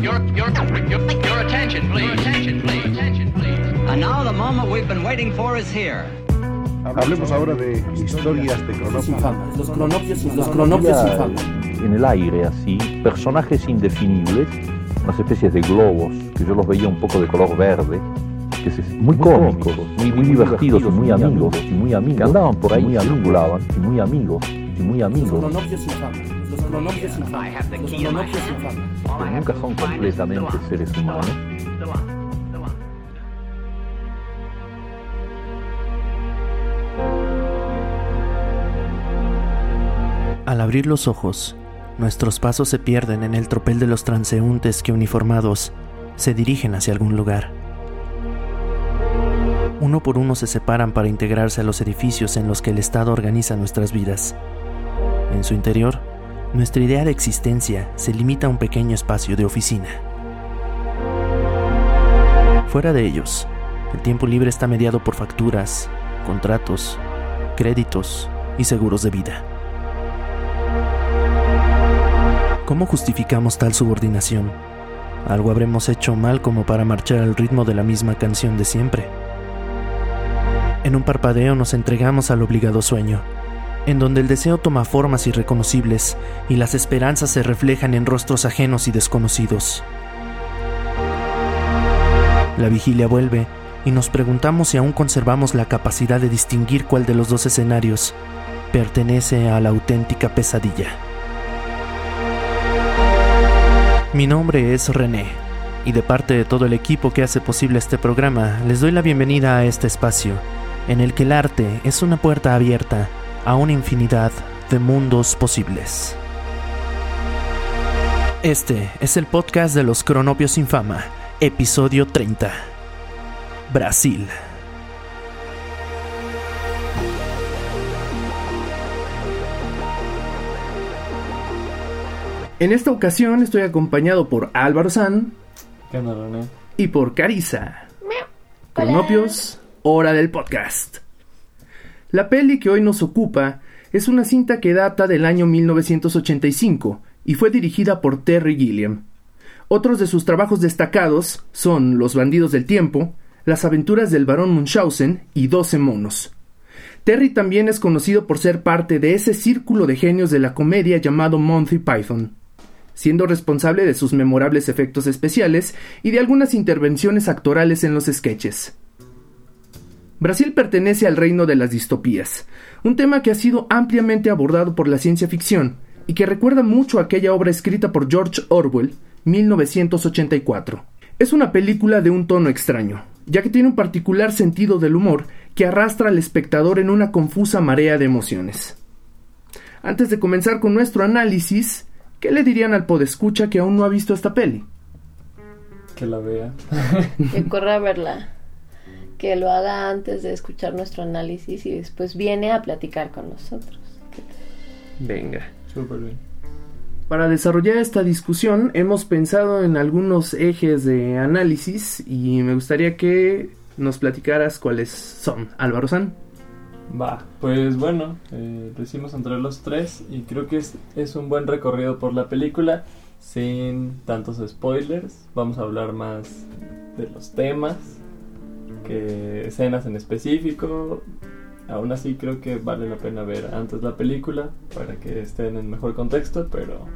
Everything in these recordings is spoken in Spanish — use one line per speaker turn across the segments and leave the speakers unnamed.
Your, your, your, your attention, please. Attention, please. Attention, please.
And now the moment we've been waiting for is here.
Hablemos ahora de historias de cronopios.
Los cronopios, los cronopios
en el aire así, personajes indefinibles, unas especies de globos, que yo los veía un poco de color verde, que se, muy cómicos, muy, muy divertidos y muy amigos, y muy amigos, que andaban por ahí, y muy amigos, y muy
Los
amigos,
cronopios infames. Los cronopios infames. Los cronopios infames.
pero nunca son completamente seres humanos.
Al abrir los ojos, nuestros pasos se pierden en el tropel de los transeúntes que uniformados se dirigen hacia algún lugar. Uno por uno se separan para integrarse a los edificios en los que el Estado organiza nuestras vidas. En su interior, nuestra idea de existencia se limita a un pequeño espacio de oficina. Fuera de ellos, el tiempo libre está mediado por facturas, contratos, créditos y seguros de vida. ¿Cómo justificamos tal subordinación? Algo habremos hecho mal como para marchar al ritmo de la misma canción de siempre. En un parpadeo nos entregamos al obligado sueño, en donde el deseo toma formas irreconocibles y las esperanzas se reflejan en rostros ajenos y desconocidos. La vigilia vuelve y nos preguntamos si aún conservamos la capacidad de distinguir cuál de los dos escenarios pertenece a la auténtica pesadilla. Mi nombre es René y de parte de todo el equipo que hace posible este programa les doy la bienvenida a este espacio en el que el arte es una puerta abierta a una infinidad de mundos posibles. Este es el podcast de los Cronopios sin fama, episodio 30. Brasil.
En esta ocasión estoy acompañado por Álvaro San
¿Qué onda, René?
y por Carisa. Cronopios, hora del podcast. La peli que hoy nos ocupa es una cinta que data del año 1985 y fue dirigida por Terry Gilliam. Otros de sus trabajos destacados son Los bandidos del tiempo, Las aventuras del barón Munchausen y Doce monos. Terry también es conocido por ser parte de ese círculo de genios de la comedia llamado Monty Python, siendo responsable de sus memorables efectos especiales y de algunas intervenciones actorales en los sketches. Brasil pertenece al reino de las distopías, un tema que ha sido ampliamente abordado por la ciencia ficción y que recuerda mucho a aquella obra escrita por George Orwell, 1984. Es una película de un tono extraño, ya que tiene un particular sentido del humor que arrastra al espectador en una confusa marea de emociones. Antes de comenzar con nuestro análisis, ¿qué le dirían al podescucha que aún no ha visto esta peli?
Que la vea.
que corra a verla, que lo haga antes de escuchar nuestro análisis y después viene a platicar con nosotros.
Venga.
Súper bien.
Para desarrollar esta discusión hemos pensado en algunos ejes de análisis y me gustaría que nos platicaras cuáles son. Álvaro San.
Va, pues bueno, eh, lo hicimos entre los tres y creo que es, es un buen recorrido por la película sin tantos spoilers. Vamos a hablar más de los temas, que escenas en específico. Aún así creo que vale la pena ver antes la película para que estén en mejor contexto, pero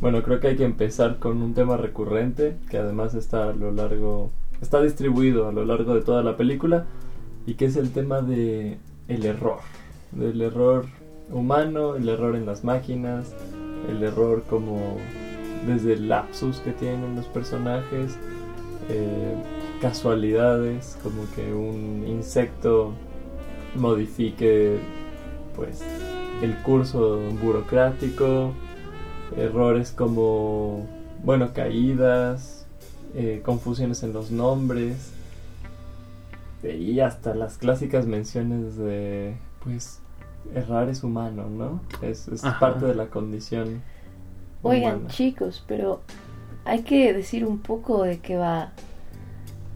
bueno, creo que hay que empezar con un tema recurrente que además está a lo largo, está distribuido a lo largo de toda la película y que es el tema de el error, del error humano, el error en las máquinas, el error como desde el lapsus que tienen los personajes, eh, casualidades, como que un insecto modifique pues el curso burocrático, errores como bueno caídas, eh, confusiones en los nombres y hasta las clásicas menciones de pues errar es humano, ¿no? Es, es parte de la condición.
Oigan, chicos, pero hay que decir un poco de qué va.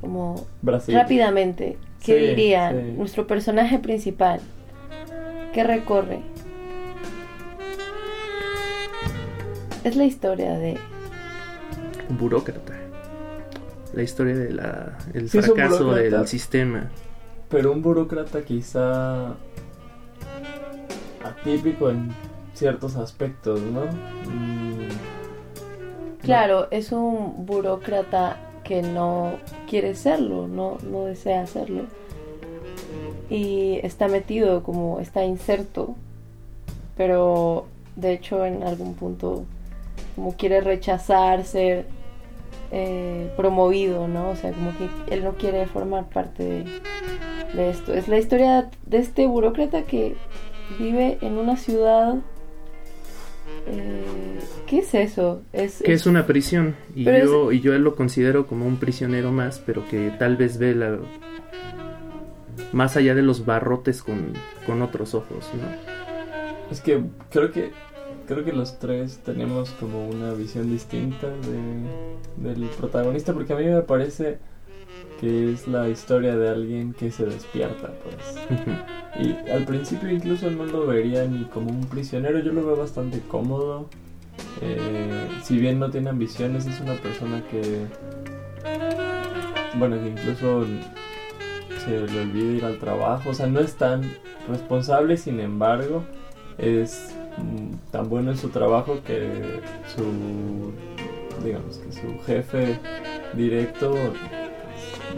Como
Brasil.
rápidamente, ¿qué
Sí, sí.
Nuestro personaje principal, ¿qué recorre? Es la historia de
Un burócrata. La historia del
Sí,
fracaso del sistema.
Pero un burócrata quizá atípico en ciertos aspectos, ¿no? Mm,
Claro, es un burócrata que no quiere serlo, no, no desea hacerlo. Y está metido como está inserto, pero de hecho en algún punto como quiere rechazar ser eh, promovido, ¿no? O sea, como que él no quiere formar parte de, de esto. Es la historia de este burócrata que vive en una ciudad... eh, ¿Qué es eso? Es,
Que es una prisión. Y yo, y yo él lo considero como un prisionero más, pero que tal vez ve la. Más allá de los barrotes con, con otros ojos, ¿no?
Es que creo que creo que los tres tenemos como una visión distinta de, del protagonista porque a mí me parece que es la historia de alguien que se despierta, pues. Y al principio incluso no lo vería ni como un prisionero, yo lo veo bastante cómodo. Eh, si bien no tiene ambiciones, es una persona que, bueno, que incluso se le olvida ir al trabajo, o sea, no es tan responsable, sin embargo, es mm, tan bueno en su trabajo que su, digamos que su jefe directo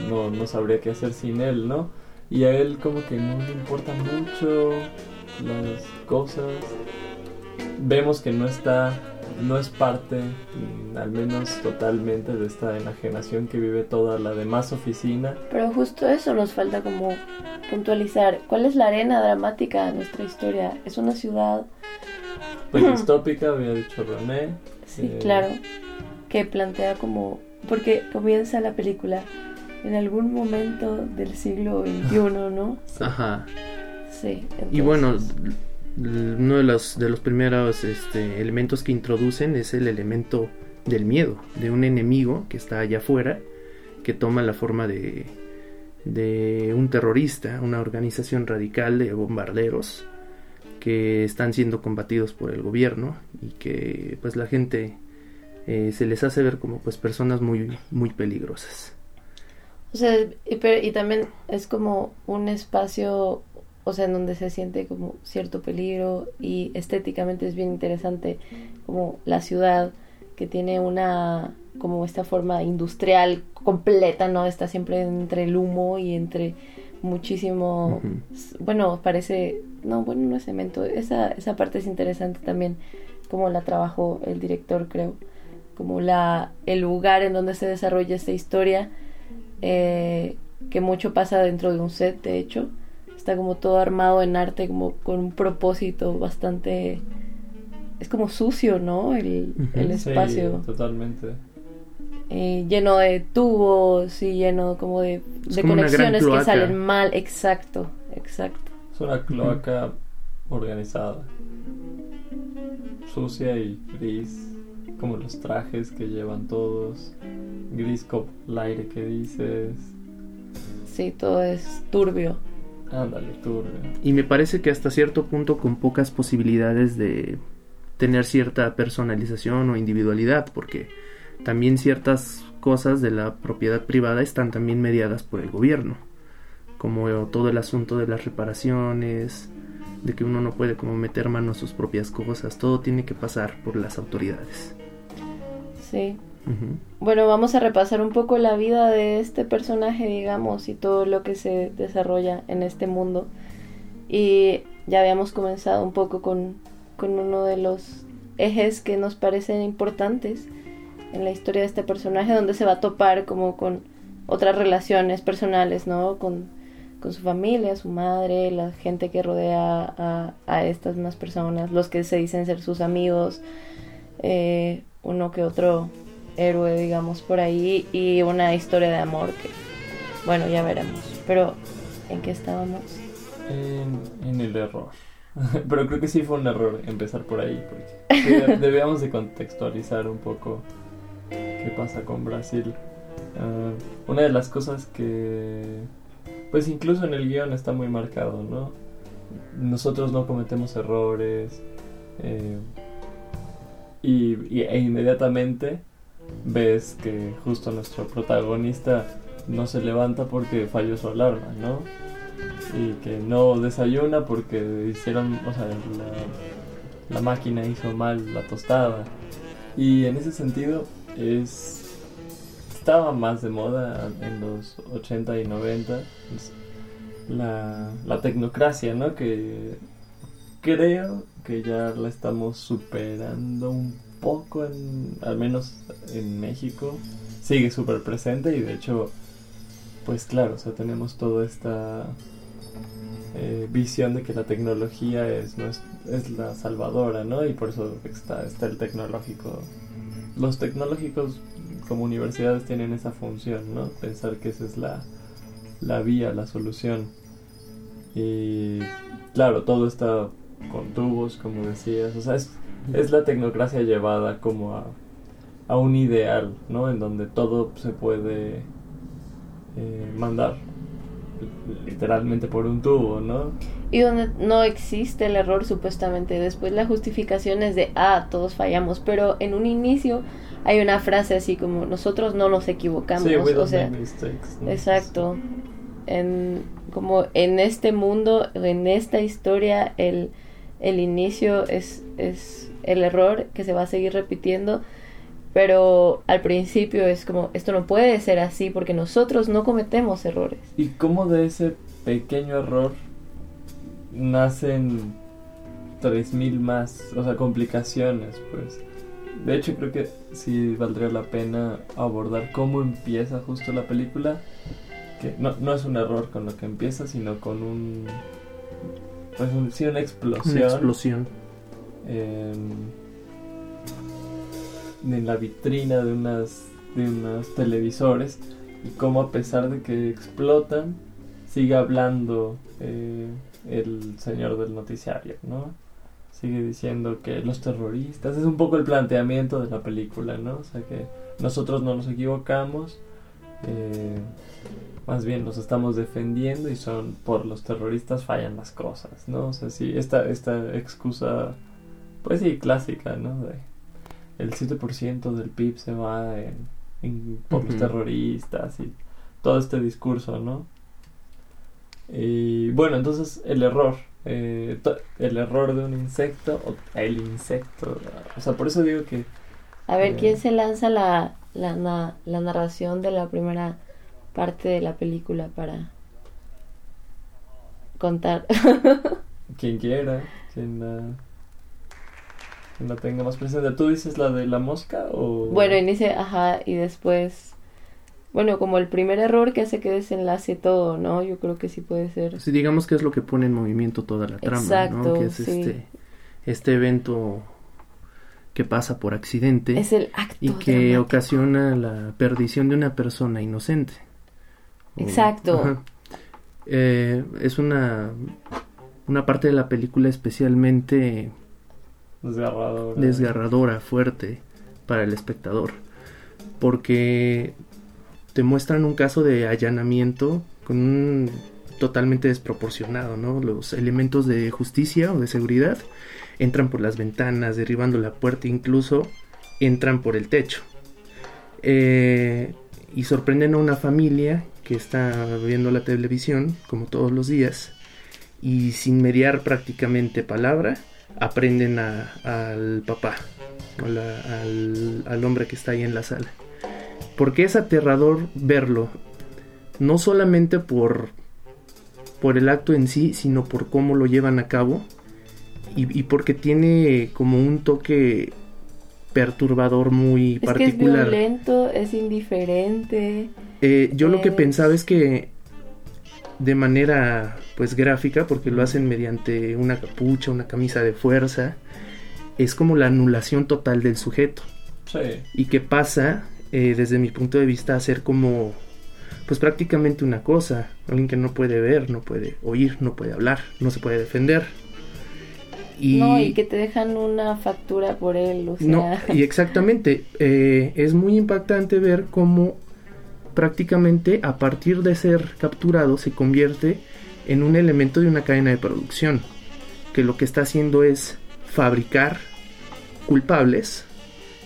no, no sabría qué hacer sin él, ¿no? Y a él como que no le importan mucho las cosas. Vemos que no está, no es parte, mm, al menos totalmente, de esta enajenación que vive toda la demás oficina.
Pero justo eso nos falta como puntualizar. ¿Cuál es la arena dramática de nuestra historia? Es una ciudad,
Pues distópica, había dicho René.
sí,
Eh,
claro, que plantea como... Porque comienza la película en algún momento del siglo XXI, ¿no?
Ajá.
Sí.
Y bueno, uno de los, de los primeros este, elementos que introducen es el elemento del miedo, de un enemigo que está allá afuera, que toma la forma de, de un terrorista, una organización radical de bombarderos que están siendo combatidos por el gobierno y que pues la gente eh, se les hace ver como pues personas muy muy peligrosas.
O sea, y, pero- y también es como un espacio, o sea, en donde se siente como cierto peligro y estéticamente es bien interesante como la ciudad que tiene una como esta forma industrial completa, ¿no? Está siempre entre el humo y entre muchísimo bueno, parece no, bueno, no es cemento, esa esa parte es interesante también como la trabajó el director, creo, como la el lugar en donde se desarrolla esta historia eh, que mucho pasa dentro de un set, de hecho. Está como todo armado en arte, como con un propósito bastante... Es como sucio, ¿no? El, el
Sí,
espacio.
totalmente.
Eh, lleno de tubos y lleno como de,
como
conexiones que salen mal. Exacto, exacto.
Es una cloaca organizada. Sucia y gris. Como los trajes que llevan todos. Gris como el aire que dices.
Sí, todo es turbio.
Ándale, turbio.
Y me parece que hasta cierto punto con pocas posibilidades de tener cierta personalización o individualidad, porque también ciertas cosas de la propiedad privada están también mediadas por el gobierno, como todo el asunto de las reparaciones, de que uno no puede como meter mano a sus propias cosas, todo tiene que pasar por las autoridades.
Sí. Bueno, vamos a repasar un poco la vida de este personaje, digamos, y todo lo que se desarrolla en este mundo. Y ya habíamos comenzado un poco con, con uno de los ejes que nos parecen importantes en la historia de este personaje, donde se va a topar como con otras relaciones personales, ¿no? Con, con su familia, su madre, la gente que rodea a, a estas más personas, los que se dicen ser sus amigos, eh, uno que otro héroe, digamos, por ahí y una historia de amor que, bueno, ya veremos. Pero, ¿en qué estábamos?
En, en el error. Pero creo que sí fue un error empezar por ahí. Porque debíamos de contextualizar un poco qué pasa con Brasil. Ah, una de las cosas que, pues incluso en el guion está muy marcado, ¿no? Nosotros no cometemos errores. eh, y, y- e inmediatamente ves que justo nuestro protagonista no se levanta porque falló su alarma, ¿no? Y que no desayuna porque hicieron, o sea, la, máquina hizo mal la tostada. Y en ese sentido es estaba más de moda en los 80 y 90 es la, la tecnocracia, ¿no? Que creo que ya la estamos superando un poco, en, al menos en México. Sigue súper presente y de hecho, pues claro, o sea, tenemos toda esta eh, visión de que la tecnología es, es la salvadora, ¿no? Y por eso está, está el tecnológico. Los tecnológicos como universidades tienen esa función, ¿no? Pensar que esa es la, la vía, la solución. Y claro, todo está con tubos, como decías. O sea, es, es la tecnocracia llevada como a, a un ideal, ¿no? En donde todo se puede eh, mandar literalmente por un tubo, ¿no?
Y donde no existe el error supuestamente. Después la justificación es de, ah, todos fallamos. Pero en un inicio hay una frase así como, nosotros no nos equivocamos.
Sí, we
o
don't
sea,
make mistakes, ¿no?
exacto. En, como en este mundo, en esta historia, el, el inicio es, es el error que se va a seguir repitiendo. Pero al principio es como, esto no puede ser así porque nosotros no cometemos errores.
Y cómo de ese pequeño error nacen 3000 más, o sea, complicaciones, pues. De hecho, creo que sí valdría la pena abordar cómo empieza justo la película. Que no, no es un error con lo que empieza, sino con un. Pues un- sí, una explosión.
Una explosión.
en, en la vitrina de unas de unos televisores y cómo a pesar de que explotan sigue hablando eh, el señor del noticiario, ¿no? Sigue diciendo que los terroristas es un poco el planteamiento de la película, ¿no? O sea que nosotros no nos equivocamos, eh, más bien nos estamos defendiendo y son por los terroristas fallan las cosas, ¿no? O sea, sí, esta, esta excusa, pues sí, clásica, ¿no? De el 7% del PIB se va en, en- por los terroristas y todo este discurso, ¿no? Y bueno, entonces el error, eh, el error de un insecto, o el insecto, o sea, por eso digo que
A ver. ¿quién se lanza la, la, na- la narración de la primera parte de la película para contar?
quien quiera, quien la, quien la tenga más presente. ¿Tú dices la de la mosca o...?
bueno, inicia, ajá, y después, bueno, como el primer error que hace que desenlace todo, ¿no? Yo creo que sí puede ser.
Sí, digamos que es lo que pone en movimiento toda la trama,
Exacto,
¿no? Que es
sí.
este, este evento que pasa por accidente
Es el acto.
y que
dramático.
ocasiona la perdición de una persona inocente.
Exacto.
ajá. Eh, es una, una parte de la película especialmente
Desgarrador. ¿eh?
desgarradora, fuerte para el espectador, porque te muestran un caso de allanamiento con un totalmente desproporcionado, ¿no? Los elementos de justicia o de seguridad entran por las ventanas, derribando la puerta, incluso entran por el techo. Eh, y sorprenden a una familia que está viendo la televisión, como todos los días, y sin mediar prácticamente palabra, aprenden a- al papá, o al, al hombre que está ahí en la sala. Porque es aterrador verlo, no solamente por, por el acto en sí, sino por cómo lo llevan a cabo, y, y porque tiene como un toque perturbador muy
Es que es
particular.
violento, es indiferente.
Eh, yo lo que pensaba es que de manera pues gráfica, porque lo hacen mediante una capucha, una camisa de fuerza, es como la anulación total del sujeto
Sí.
y que pasa eh, desde mi punto de vista a ser como pues prácticamente una cosa, alguien que no puede ver, no puede oír, no puede hablar, no se puede defender. Y,
No, y que te dejan una factura por él, o sea.
no, y exactamente, eh, es muy impactante ver cómo prácticamente a partir de ser capturado se convierte en un elemento de una cadena de producción, que lo que está haciendo es fabricar culpables,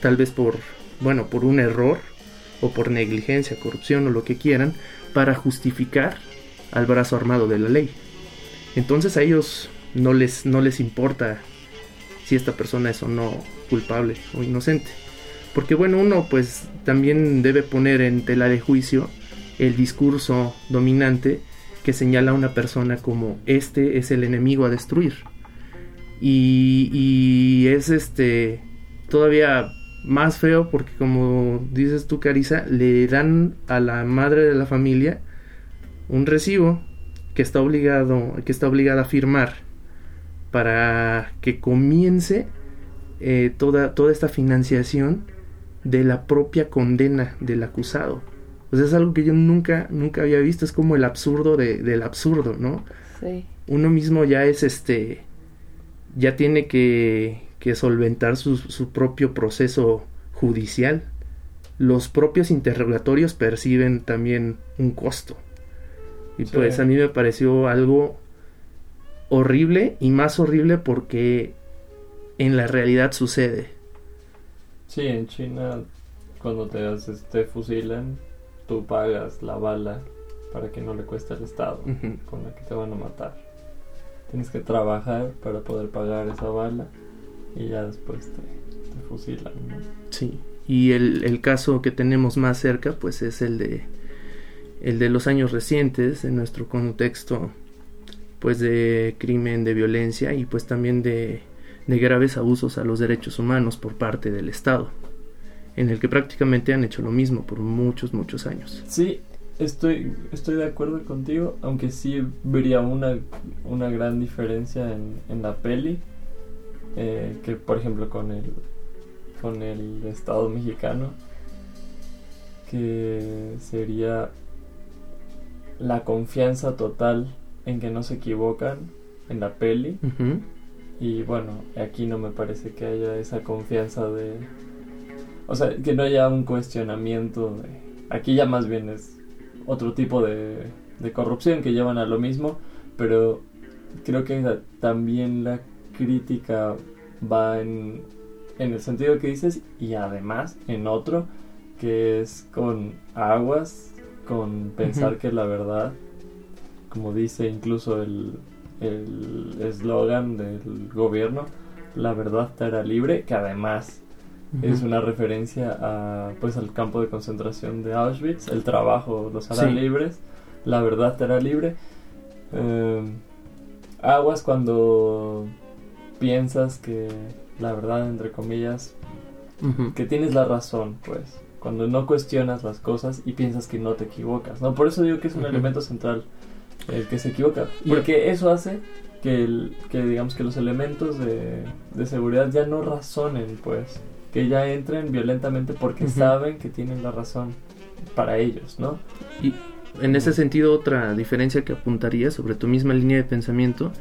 tal vez por bueno, por un error o por negligencia, corrupción o lo que quieran, para justificar al brazo armado de la ley. Entonces a ellos no les, no les importa si esta persona es o no culpable o inocente. Porque bueno, uno pues también debe poner en tela de juicio el discurso dominante que señala a una persona como este es el enemigo a destruir. Y, y es este todavía más feo porque como dices tú Carisa, le dan a la madre de la familia un recibo que está obligado, que está obligada a firmar para que comience eh, toda, toda esta financiación de la propia condena del acusado. O sea, es algo que yo nunca, nunca había visto, es como el absurdo de, del absurdo, ¿no?
Sí.
Uno mismo ya es este, ya tiene que, que solventar su, su propio proceso judicial. Los propios interrogatorios perciben también un costo. Y
Sí.
pues a mí me pareció algo horrible y más horrible porque en la realidad sucede.
Sí, en China cuando te, haces, te fusilan, tú pagas la bala para que no le cueste al Estado con la que te van a matar. Tienes que trabajar para poder pagar esa bala y ya después te, te fusilan. ¿no?
Sí. Y el, el caso que tenemos más cerca, pues es el de el de los años recientes, en nuestro contexto, pues de crimen, de violencia y pues también de, de graves abusos a los derechos humanos por parte del Estado, en el que prácticamente han hecho lo mismo por muchos, muchos años.
Sí, estoy, estoy de acuerdo contigo, aunque sí vería una, una gran diferencia en, en la peli, eh, que por ejemplo con el, con el Estado mexicano, que sería la confianza total en que no se equivocan en la peli. Y bueno, aquí no me parece que haya esa confianza de... O sea, que no haya un cuestionamiento de... Aquí ya más bien es otro tipo de, de corrupción que llevan a lo mismo, pero creo que también la crítica va en, en el sentido que dices y además en otro, que es con aguas, con pensar
Ujú.
que la verdad, como dice incluso el el eslogan del gobierno, la verdad te hará libre, que además es una referencia a pues al campo de concentración de Auschwitz, el trabajo los hará
Sí.
libres, la verdad te hará libre. Eh, aguas cuando piensas que la verdad entre comillas que tienes la razón, pues, cuando no cuestionas las cosas y piensas que no te equivocas, ¿no? Por eso digo que es un elemento central el que se equivoca, porque eso hace que, el, que digamos que los elementos de, de seguridad ya no razonen, pues, que ya entren violentamente porque saben que tienen la razón para ellos, ¿no?
Y en ese sentido, otra diferencia que apuntaría sobre tu misma línea de pensamiento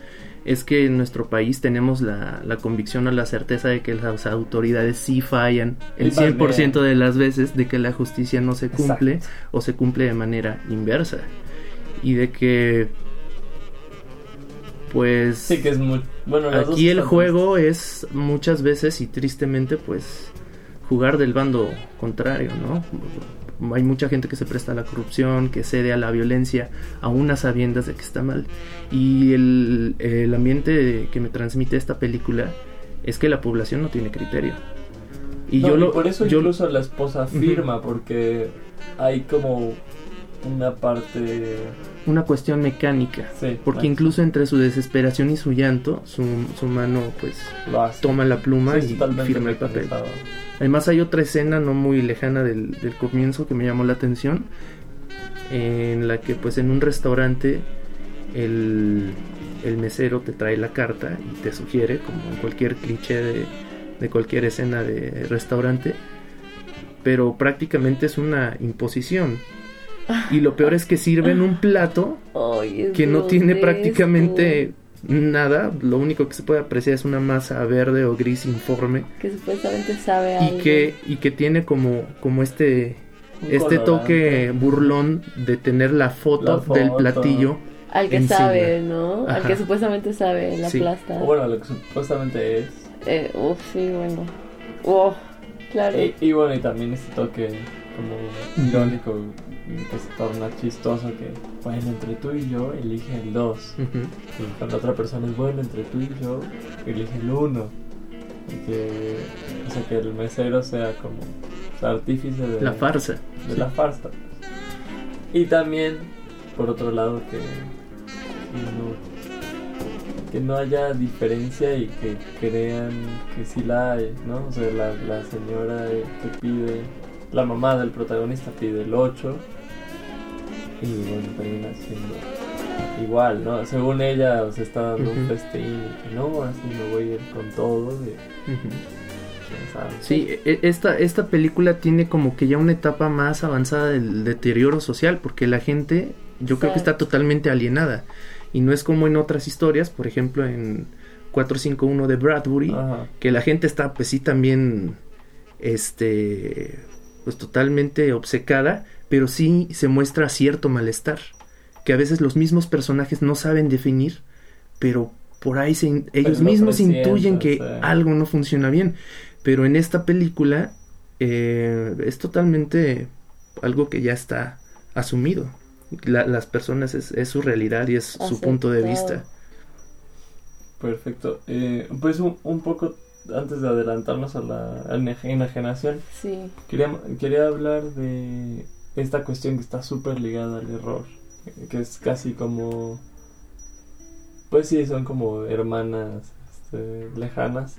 es que en nuestro país tenemos la, la convicción o la certeza de que las autoridades sí fallan el
Y van
100% de las veces de que la justicia no se cumple
Exacto.
o se cumple de manera inversa. Y de que, pues,
Sí, que es muy... Bueno,
aquí el juego es muchas veces y tristemente, pues, jugar del bando contrario, ¿no? Hay mucha gente que se presta a la corrupción, que cede a la violencia, a unas sabiendas de que está mal. Y el, el ambiente que me transmite esta película es que la población no tiene criterio. Y
No,
yo lo.
por eso
yo-
incluso la esposa firma, porque hay como una parte...
una cuestión mecánica.
Sí,
Porque incluso entre su desesperación y su llanto, su, su mano, pues, toma la pluma
Sí,
y firma el papel. Además hay otra escena no muy lejana del, del comienzo que me llamó la atención, en la que pues en un restaurante el, el mesero te trae la carta y te sugiere, como en cualquier cliché de, de cualquier escena de restaurante, pero prácticamente es una imposición. Y lo peor es que sirven un plato
Ay,
que no tiene
grotesco.
prácticamente nada, lo único que se puede apreciar es una masa verde o gris informe
Que supuestamente sabe
y
algo.
que y que tiene como como este
Un
este
colorante.
toque burlón de tener la foto,
La
del platillo
Al que
encima.
sabe, ¿no? Al que supuestamente sabe, la
Sí.
plasta.
O bueno, lo que supuestamente es.
Eh, uf, sí, bueno. Uf, Claro.
Y, y bueno, y también este toque como irónico que se torna chistoso que, bueno, entre tú y yo elige el 2.
Ujú.
Y cuando otra persona es bueno, entre tú y yo elige el 1. Y que, o sea, que el mesero sea como o sea, artífice de
La farsa.
de la farsa. Y también, por otro lado, que, que no, que no haya diferencia y que crean que sí la hay, ¿no? O sea, la, la señora eh, que pide, la mamá del protagonista pide el 8 y bueno, termina siendo igual, ¿no? Según ella se está dando un
Ujú.
festín no, ahora sí me voy a ir con todo. y.
Sí, e- esta, esta película tiene como que ya una etapa más avanzada del deterioro social, porque la gente, yo creo que está totalmente alienada. Y no es como en otras historias, por ejemplo en 451 de Bradbury,
Ajá.
que la gente está pues sí también, este, pues totalmente obcecada, pero sí se muestra cierto malestar, que a veces los mismos personajes no saben definir, pero por ahí se in- ellos
lo
mismos intuyen que
sí.
algo no funciona bien. Pero en esta película eh, es totalmente algo que ya está asumido. La- las personas es, es su realidad y es su punto de vista.
Perfecto. Eh, pues un, un poco antes de adelantarnos a la enajenación,
Sí.
quería, quería hablar de esta cuestión que está súper ligada al error, que es casi como... Pues sí, son como hermanas este, lejanas,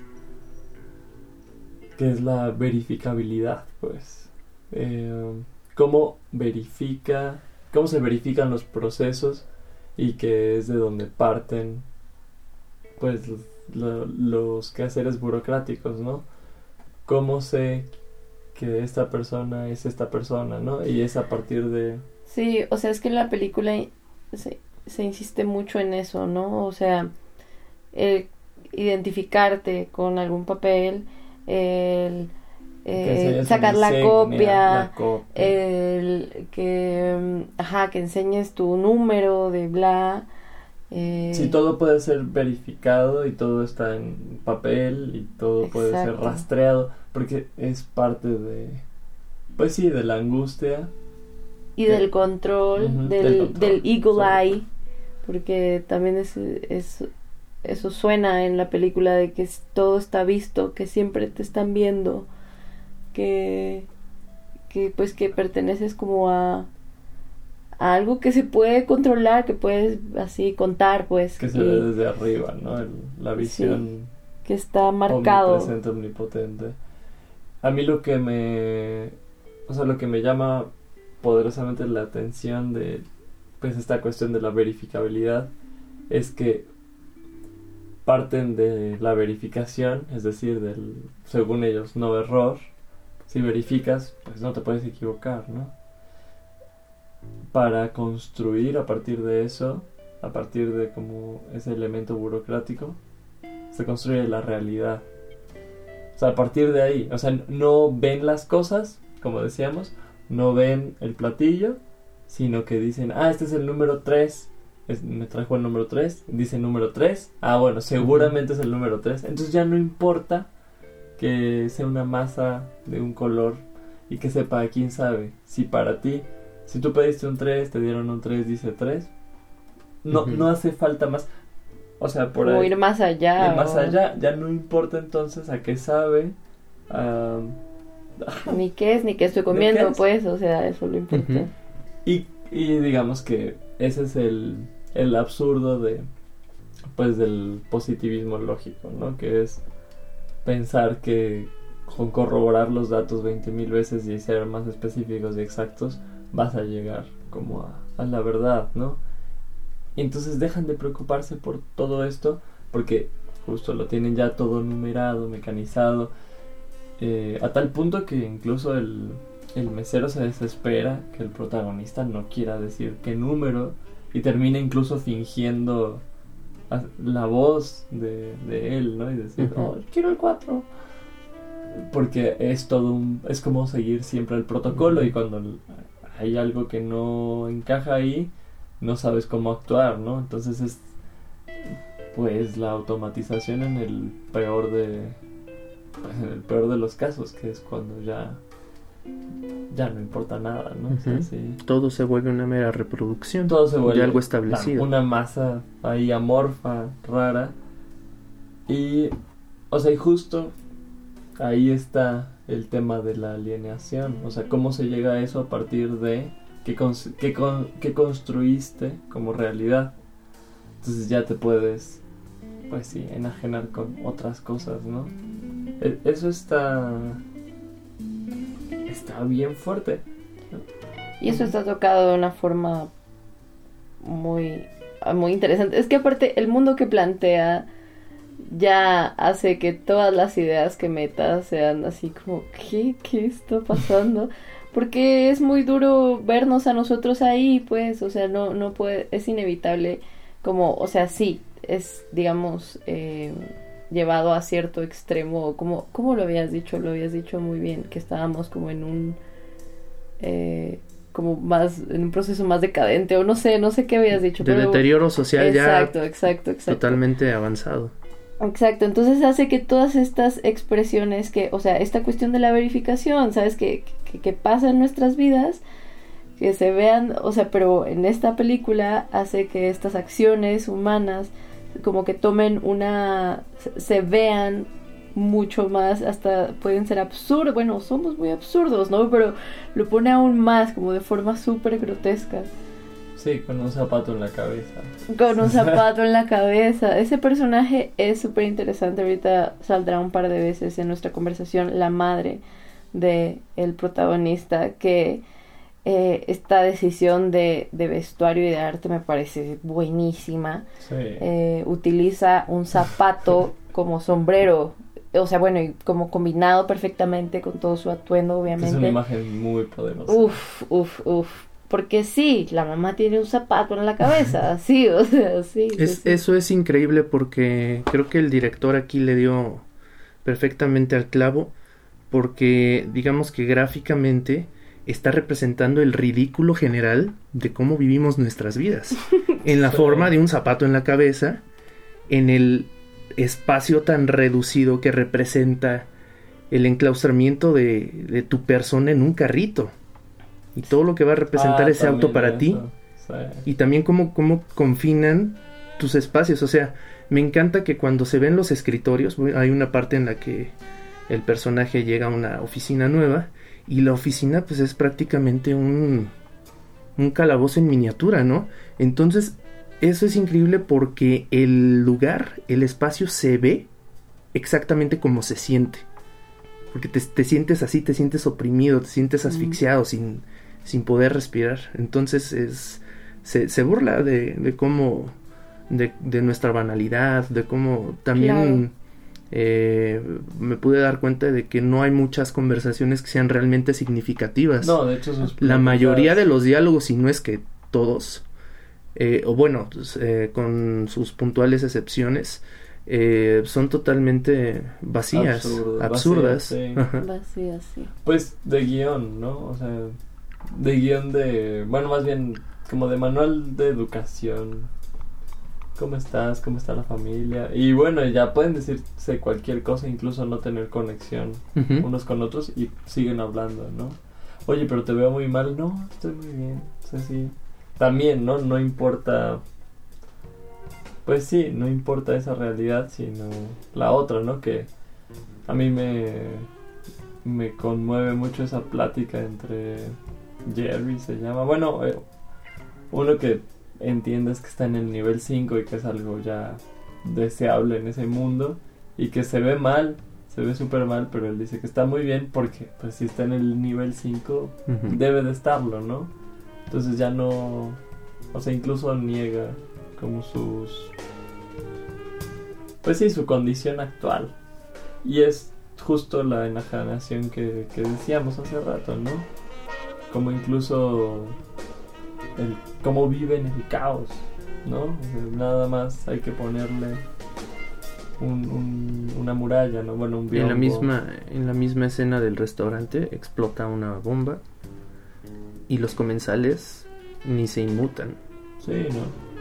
que es la verificabilidad, pues. Eh, ¿Cómo verifica, cómo se verifican los procesos y que es de donde parten pues lo- los quehaceres burocráticos, ¿no? ¿Cómo sé que esta persona es esta persona, ¿no? Y es a partir de...
Sí, o sea, es que en la película se, se insiste mucho en eso, ¿no? O sea, el identificarte con algún papel, el eh, sacar la
insignia,
copia,
la copia.
el que, mm, ajá, que enseñes tu número de bla. Eh,
Sí, todo puede ser verificado y todo está en papel y todo puede ser rastreado porque es parte de... Pues sí, de la angustia.
y
que-
del control, del,
del control,
del eagle
sobre
eye, porque también es, es- eso suena en la película de que todo está visto, que siempre te están viendo, que, que pues que perteneces como a, a algo que se puede controlar, que puedes así contar, pues,
Que se ve desde arriba, ¿no? El- la visión
que está marcado.
omnipresente, omnipotente. A mí lo que me, o sea, lo que me llama poderosamente la atención de, pues, esta cuestión de la verificabilidad es que parten de la verificación, es decir, del, según ellos, no error. Si verificas, pues no te puedes equivocar, ¿no? Para construir a partir de eso, a partir de como ese elemento burocrático, se construye la realidad. O sea, a partir de ahí, o sea, no ven las cosas, como decíamos, no ven el platillo, sino que dicen, ah, este es el número 3, me trajo el número 3, dice número 3, ah, bueno, seguramente es el número 3, entonces ya no importa que sea una masa de un color y que sepa, quién sabe, si para ti, si tú pediste un 3, te dieron un 3, dice 3, no, no hace falta más, o sea, por
o
ahí
ir más allá.
más allá, ya no importa entonces a qué sabe.
Ni qué es, ni qué estoy comiendo,
es.
pues, o sea, eso lo importa.
Y, y digamos que ese es el, el absurdo de pues del positivismo lógico, ¿no? Que es pensar que con corroborar los datos 20.000 veces y ser más específicos y exactos vas a llegar como a, a la verdad, ¿no? Y entonces dejan de preocuparse por todo esto porque justo lo tienen ya todo numerado, mecanizado, eh, a tal punto que incluso el, el mesero se desespera que el protagonista no quiera decir qué número y termina incluso fingiendo la voz de, de él, ¿no? Y decir. "Oh, quiero el 4. Porque es todo un... es como seguir siempre el protocolo y cuando hay algo que no encaja ahí, no sabes cómo actuar, ¿no? Entonces es pues la automatización en el peor de pues, en el peor de los casos, que es cuando ya ya no importa nada, ¿no? O sea,
Ujú.
sí.
Todo se vuelve una mera reproducción
todo se vuelve
de algo establecido.
una masa ahí amorfa, rara. Y, o sea, y justo ahí está el tema de la alienación. O sea, cómo se llega a eso a partir de qué con- qué construiste como realidad. Entonces ya te puedes, pues sí, enajenar con otras cosas, ¿no? E- Eso está... Está bien fuerte.
Y eso está tocado de una forma muy, muy interesante. Es que aparte el mundo que plantea ya hace que todas las ideas que metas sean así como, ¿qué? ¿Qué está pasando? Porque es muy duro vernos a nosotros ahí, pues, o sea, no, no puede, es inevitable como, o sea, sí, es, digamos, eh, llevado a cierto extremo, como, ¿cómo lo habías dicho? Lo habías dicho muy bien, que estábamos como en un, eh, como más, en un proceso más decadente, o no sé, no sé qué habías dicho.
de
pero-
deterioro social
Exacto,
ya
exacto, exacto.
totalmente avanzado.
Exacto, entonces hace que todas estas expresiones que, o sea, esta cuestión de la verificación, ¿sabes? Que, que, que pasa en nuestras vidas, que se vean, o sea, pero en esta película hace que estas acciones humanas como que tomen una, se- vean mucho más, hasta pueden ser absurdos, bueno, somos muy absurdos, ¿no? Pero lo pone aún más, como de forma súper grotesca.
Sí, con un zapato en la cabeza.
Con un zapato en la cabeza. Ese personaje es súper interesante. Ahorita saldrá un par de veces en nuestra conversación la madre de el protagonista que eh, esta decisión de, de vestuario y de arte me parece buenísima.
Sí.
Eh, utiliza un zapato como sombrero. O sea, bueno, y como combinado perfectamente con todo su atuendo,
Que es
obviamente.
una imagen muy poderosa.
Uf, uf, uf. Porque sí, la mamá tiene un zapato en la cabeza, sí, o sea, sí.
Es,
sí.
eso es increíble porque creo que el director aquí le dio perfectamente al clavo porque digamos que gráficamente está representando el ridículo general de cómo vivimos nuestras vidas. En la forma de un zapato en la cabeza, en el espacio tan reducido que representa el enclaustramiento de, de tu persona en un carrito. Y todo lo que va a representar
Ah,
ese auto para ti.
Sí.
y también cómo, cómo confinan tus espacios. O sea, me encanta que cuando se ven los escritorios, hay una parte en la que el personaje llega a una oficina nueva y la oficina pues es prácticamente un, un calabozo en miniatura, ¿no? Entonces, eso es increíble porque el lugar, el espacio se ve exactamente como se siente. Porque te, te sientes así, te sientes oprimido, te sientes
Mm.
asfixiado, sin, sin poder respirar. Entonces es se, se burla de, de cómo de, de nuestra banalidad, de cómo también eh, me pude dar cuenta de que no hay muchas conversaciones que sean realmente significativas.
No, de hecho, sus
La mayoría de los diálogos, si no es que todos, eh, o bueno, pues, eh, con sus puntuales excepciones, eh, son totalmente vacías,
Absurdas,
absurdas.
vacías, sí.
Ajá.
Vacía, sí.
Pues de guion, ¿no? O sea, de guion de. Bueno, más bien como de manual de educación. ¿Cómo estás? ¿Cómo está la familia? Y bueno, ya pueden decirse cualquier cosa, incluso no tener conexión unos con otros y siguen hablando, ¿no? Oye, pero te veo muy mal. No, estoy muy bien. O sea, sí. También, ¿no? No importa. Pues sí, no importa esa realidad, sino la otra, ¿no? Que a mí me, me conmueve mucho esa plática entre Jerry, se llama. Bueno, eh, uno que entiendes que está en el nivel 5 y que es algo ya deseable en ese mundo y que se ve mal, se ve súper mal, pero él dice que está muy bien porque pues si está en el nivel 5
Ujú.
debe de estarlo, ¿no? Entonces ya no, o sea, incluso niega como sus, pues sí, su condición actual. Y es justo la enajenación que, que decíamos hace rato, ¿no? Como incluso el cómo vive en el caos, ¿no? O sea, nada más hay que ponerle un- un- una muralla, ¿no? Bueno, un
En la
biombo.
misma en la misma escena del restaurante explota una bomba y los comensales ni se inmutan.
Sí, ¿no?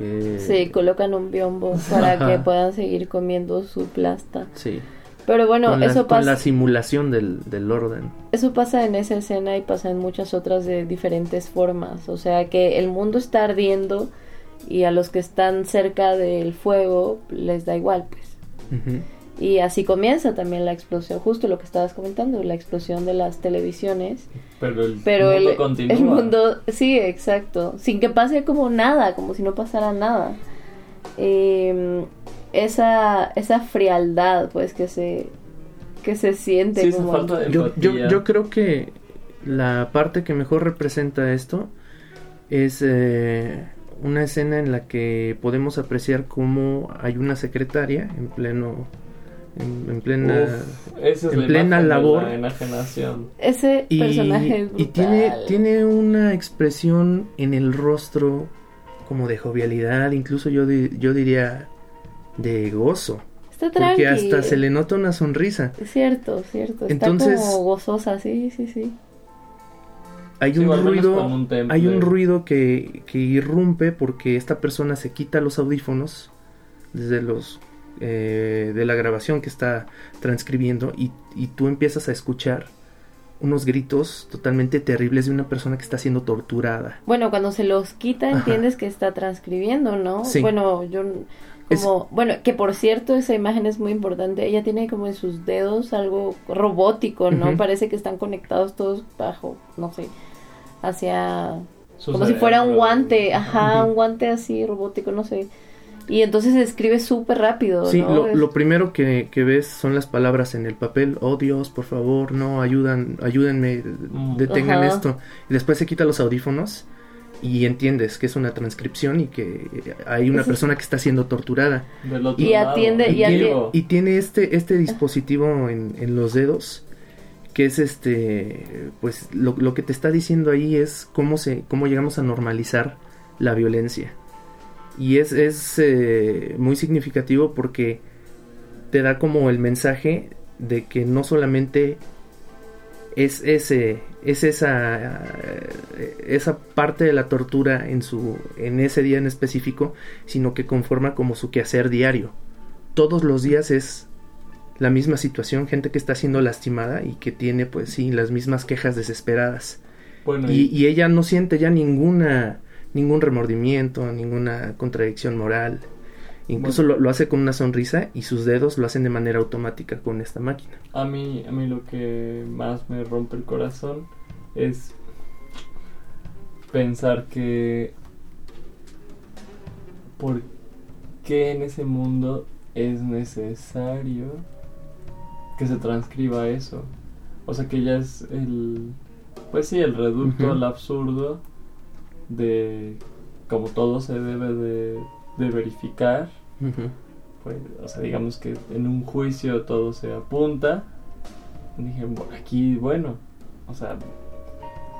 Y, eh,
Sí, colocan un biombo para
Ajá.
que puedan seguir comiendo su plasta.
sí.
Pero bueno,
con, la,
eso
con
pasa.
la simulación del, del orden.
Eso pasa en esa escena y pasa en muchas otras de diferentes formas. O sea que el mundo está ardiendo y a los que están cerca del fuego les da igual, pues. Y así comienza también la explosión, justo lo que estabas comentando, la explosión de las televisiones.
Pero el
Pero
mundo
el,
continúa.
el mundo, sí, exacto, sin que pase como nada, como si no pasara nada. Eh, esa, esa frialdad, pues, que se, que se siente.
Sí, esa
como
falta de
Yo, yo, creo que la parte que mejor representa esto es eh, una escena en la que podemos apreciar cómo hay una secretaria en pleno en, en plena
Uf, esa es
en
la
plena
de
labor.
la enajenación.
Ese
y,
personaje
y tiene tiene una expresión en el rostro como de jovialidad incluso yo di- yo diría de gozo
Está tranqui.
porque hasta se le nota una sonrisa
Cierto, cierto. Está
Entonces-
como gozosa, sí, sí, sí.
hay
Sí,
un
menos
ruido
un
hay un ruido que, que irrumpe porque esta persona se quita los audífonos desde los eh, de la grabación que está transcribiendo y, y tú empiezas a escuchar unos gritos totalmente terribles de una persona que está siendo torturada
Bueno, cuando se los quita,
Ajá.
entiendes que está transcribiendo, ¿no?
Sí.
Bueno, yo
Es-
bueno, que por cierto esa imagen es muy importante. Ella tiene como en sus dedos algo robótico, ¿no? Parece que están conectados todos bajo, no sé, hacia como si fuera un guante, ajá, un guante así robótico, no sé. Y entonces se escribe súper rápido,
sí
¿no?
lo,
Es-
lo primero que, que ves son las palabras en el papel oh Dios por favor no ayudan ayúdenme
Mm.
detengan
Ajá.
esto y después se quita los audífonos y entiendes que es una transcripción y que hay una persona que está siendo torturada
Del otro
Y
lado,
atiende-
en
y atiende-
vivo.
Y tiene este, este dispositivo en, en los dedos que es este, pues lo, lo que te está diciendo ahí es cómo, se, cómo llegamos a normalizar la violencia. Y es, es eh, muy significativo porque te da como el mensaje de que no solamente es ese es esa esa parte de la tortura en su en ese día en específico sino que conforma como su quehacer diario. Todos los días es la misma situación gente que está siendo lastimada y que tiene pues sí las mismas quejas desesperadas.
Bueno,
y, y ella no siente ya ninguna ningún remordimiento ninguna contradicción moral incluso lo, lo hace con una sonrisa y sus dedos lo hacen de manera automática con esta máquina.
A mí, a mí lo que más me rompe el corazón es pensar que ¿por qué en ese mundo es necesario que se transcriba eso? O sea que ya es el pues sí, el reducto al absurdo de como todo se debe de, de verificar pues, o sea, digamos que en un juicio todo se apunta. Dije, "Bu- aquí, bueno, o sea,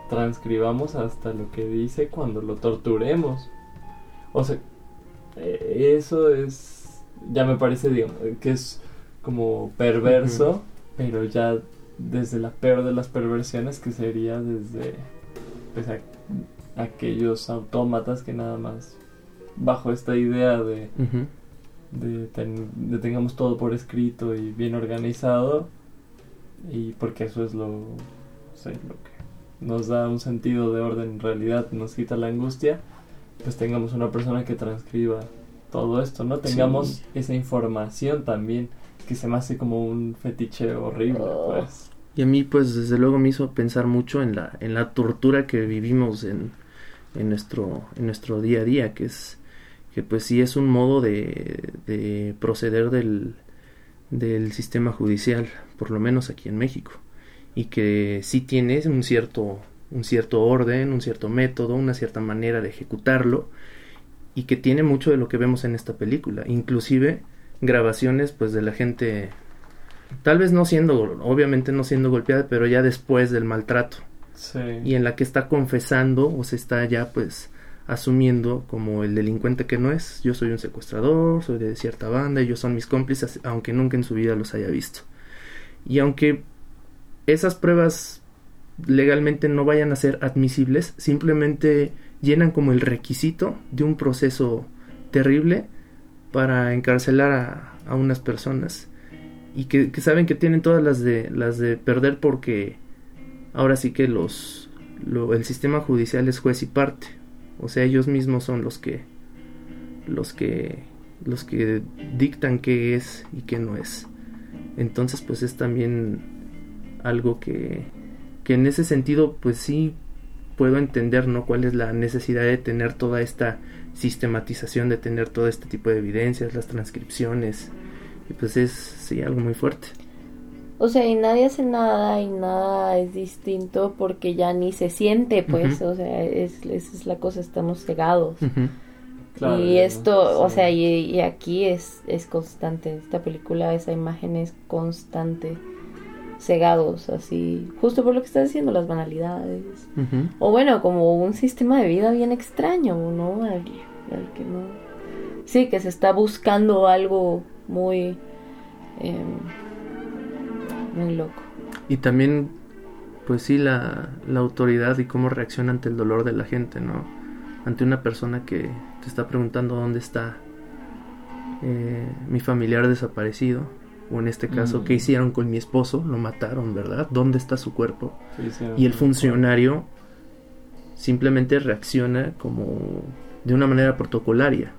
transcribamos hasta lo que dice cuando lo torturemos. O sea, eh, eso es, ya me parece, digamos, que es como perverso, pero ya desde la peor de las perversiones que sería desde pues, a- aquellos autómatas que nada más bajo esta idea de de, ten- de tengamos todo por escrito y bien organizado y porque eso es lo, no sé, lo que nos da un sentido de orden en realidad nos quita la angustia pues tengamos una persona que transcriba todo esto no tengamos
Sí.
esa información también que se me hace como un fetiche horrible
Oh.
pues
Y a mí, pues, desde luego me hizo pensar mucho en la, en la tortura que vivimos en, en, nuestro, en nuestro día a día, que es, que pues sí es un modo de, de proceder del, del sistema judicial, por lo menos aquí en México, y que sí tiene un cierto, un cierto orden, un cierto método, una cierta manera de ejecutarlo, y que tiene mucho de lo que vemos en esta película, inclusive grabaciones pues de la gente tal vez no siendo, obviamente no siendo golpeada, pero ya después del maltrato.
Sí.
Y en la que está confesando o se está ya pues asumiendo como el delincuente que no es. Yo soy un secuestrador, soy de cierta banda, ellos son mis cómplices, aunque nunca en su vida los haya visto. Y aunque esas pruebas legalmente no vayan a ser admisibles, simplemente llenan como el requisito de un proceso terrible para encarcelar a, unas personas. y que, saben que tienen todas las de las de perder porque ahora sí que los lo- el sistema judicial es juez y parte o sea ellos mismos son los que los que los que dictan qué es y qué no es. Entonces pues es también algo que que en ese sentido pues sí puedo entender no cuál es la necesidad de tener toda esta sistematización de tener todo este tipo de evidencias las transcripciones. Y pues es sí algo muy fuerte
O sea, y nadie hace nada y nada es distinto porque ya ni se siente, pues, o sea, es, esa es la cosa, estamos cegados.
Claro,
y esto, o sea, y, y aquí es, es constante, esta película, esa imagen es constante, cegados, así, justo por lo que estás diciendo, las banalidades. O bueno, como un sistema de vida bien extraño, ¿no? Al, al que no... Sí, que se está buscando algo muy... em, muy loco.
y también pues sí la, la autoridad y cómo reacciona ante el dolor de la gente no ante una persona que te está preguntando dónde está eh, mi familiar desaparecido o en este caso
Mm.
qué hicieron con mi esposo lo mataron verdad dónde está su cuerpo y el funcionario simplemente reacciona como de una manera protocolaria.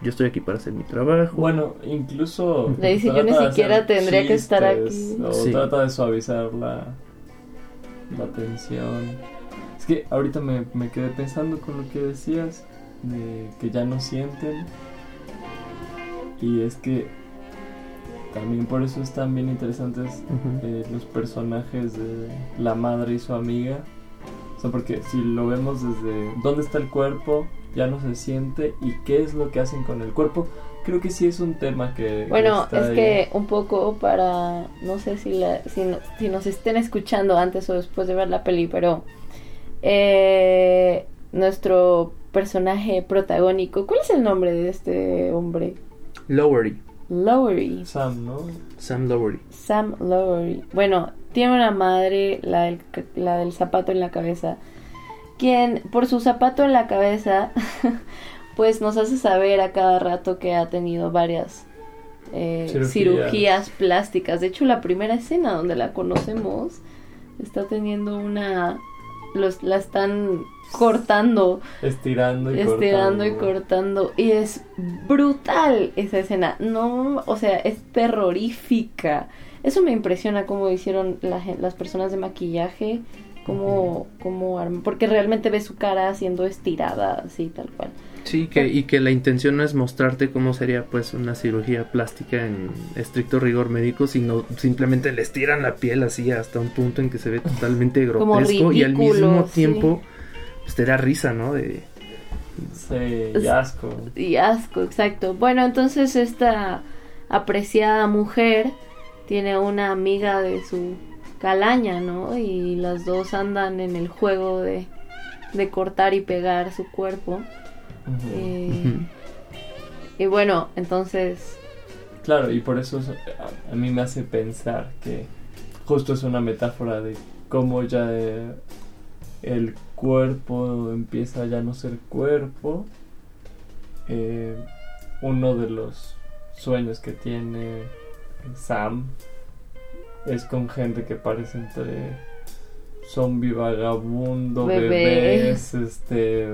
Yo estoy aquí para hacer mi trabajo.
Bueno, incluso.
Le dice, yo ni siquiera tendría que estar aquí.
O
Sí.
trata de suavizar la, la tensión. Es que ahorita me, me quedé pensando con lo que decías, de que ya no sienten. Y es que también por eso están bien interesantes eh, los personajes de la madre y su amiga. O sea, porque si lo vemos desde dónde está el cuerpo, ya no se siente y qué es lo que hacen con el cuerpo, creo que sí es un tema que...
Bueno,
está
es
ahí.
que un poco para, no sé si, la, si, si nos estén escuchando antes o después de ver la peli, pero eh, nuestro personaje protagónico, ¿cuál es el nombre de este hombre?
Lowery,
Lowery,
Sam, ¿no?
Sam Lowery.
Sam Lowery. Bueno, tiene una madre, la del, la del zapato en la cabeza, quien por su zapato en la cabeza, pues nos hace saber a cada rato que ha tenido varias eh,
Cirugías.
cirugías plásticas. De hecho, la primera escena donde la conocemos está teniendo una... Los, la están cortando
Estirando y
estirando y
cortando.
cortando y es brutal esa escena no o sea es terrorífica eso me impresiona cómo hicieron la las personas de maquillaje cómo, cómo arm- porque realmente ves su cara siendo estirada así tal cual
Sí, que, y que la intención no es mostrarte cómo sería pues una cirugía plástica en estricto rigor médico, sino simplemente le estiran la piel así hasta un punto en que se ve totalmente
Como
grotesco y al mismo
sí.
tiempo pues te da risa, ¿no? De,
Sí, y asco.
y asco exacto bueno entonces esta apreciada mujer tiene una amiga de su calaña no y las dos andan en el juego de de cortar y pegar su cuerpo. Eh, y bueno, entonces,
Claro, y por eso es- a, a mí me hace pensar que justo es una metáfora de cómo ya eh, el cuerpo empieza a ya no ser cuerpo. Eh, uno de los sueños que tiene Sam es con gente que parece entre zombie vagabundo,
Bebé.
bebés, este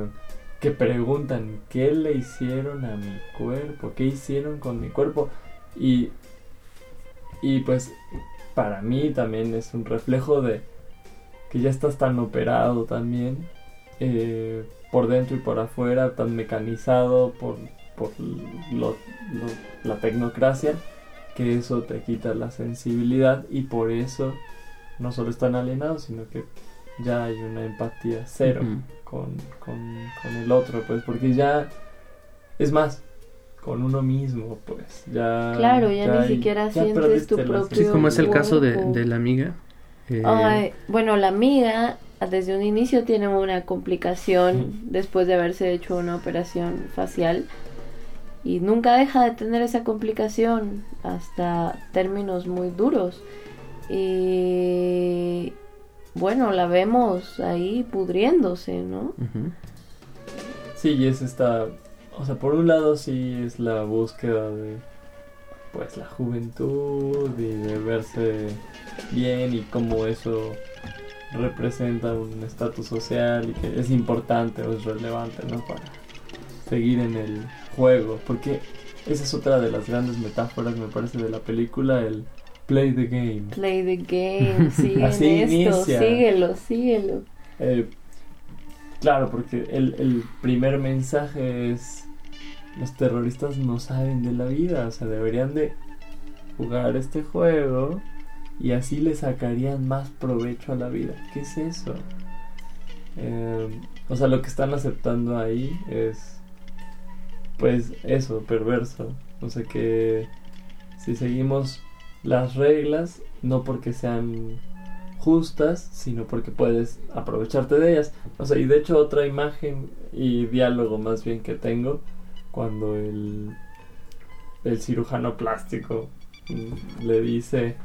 que preguntan qué le hicieron a mi cuerpo, qué hicieron con mi cuerpo y y pues para mí también es un reflejo de que ya estás tan operado también eh, por dentro y por afuera, tan mecanizado por, por lo- lo- la tecnocracia, que eso te quita la sensibilidad y por eso no solo están alienados, sino que ya hay una empatía cero con, con, con el otro, pues porque ya es más, con uno mismo, pues ya...
Claro, ya ni
hay-
siquiera sientes tu propio-
Sí, como es el caso de, la amiga. eh,
ay, bueno, la amiga desde un inicio tiene una complicación después de haberse hecho una operación facial y nunca deja de tener esa complicación hasta términos muy duros. Y bueno, la vemos ahí pudriéndose, ¿no?
Sí, y es esta... O sea, por un lado sí es la búsqueda de, pues la juventud y de verse bien y cómo eso representa un estatus social y que es importante o es relevante, ¿no? Para seguir en el juego, porque esa es otra de las grandes metáforas, me parece, de la película, el play the game.
Play the game, sigue
Así
esto,
inicia.
síguelo, síguelo.
Eh, claro, porque el, el primer mensaje es, los terroristas no saben de la vida, o sea, deberían de jugar este juego y así le sacarían más provecho a la vida. ¿Qué es eso? Eh, o sea, lo que están aceptando ahí es, pues eso, perverso. O sea que si seguimos las reglas, no porque sean justas, sino porque puedes aprovecharte de ellas. O sea, y de hecho otra imagen y diálogo más bien que tengo cuando el, el cirujano plástico mm, le dice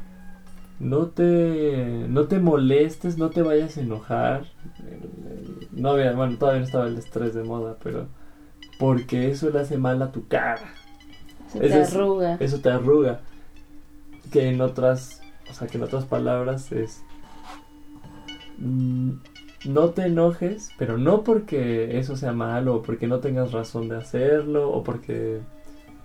no te no te molestes, no te vayas a enojar. No había, bueno, todavía no estaba el estrés de moda, pero porque eso le hace mal a tu cara.
Se
Ese
te
es-
arruga.
Eso te arruga. Que en otras, o sea, que en otras palabras es mm, no te enojes, pero no porque eso sea malo o porque no tengas razón de hacerlo o porque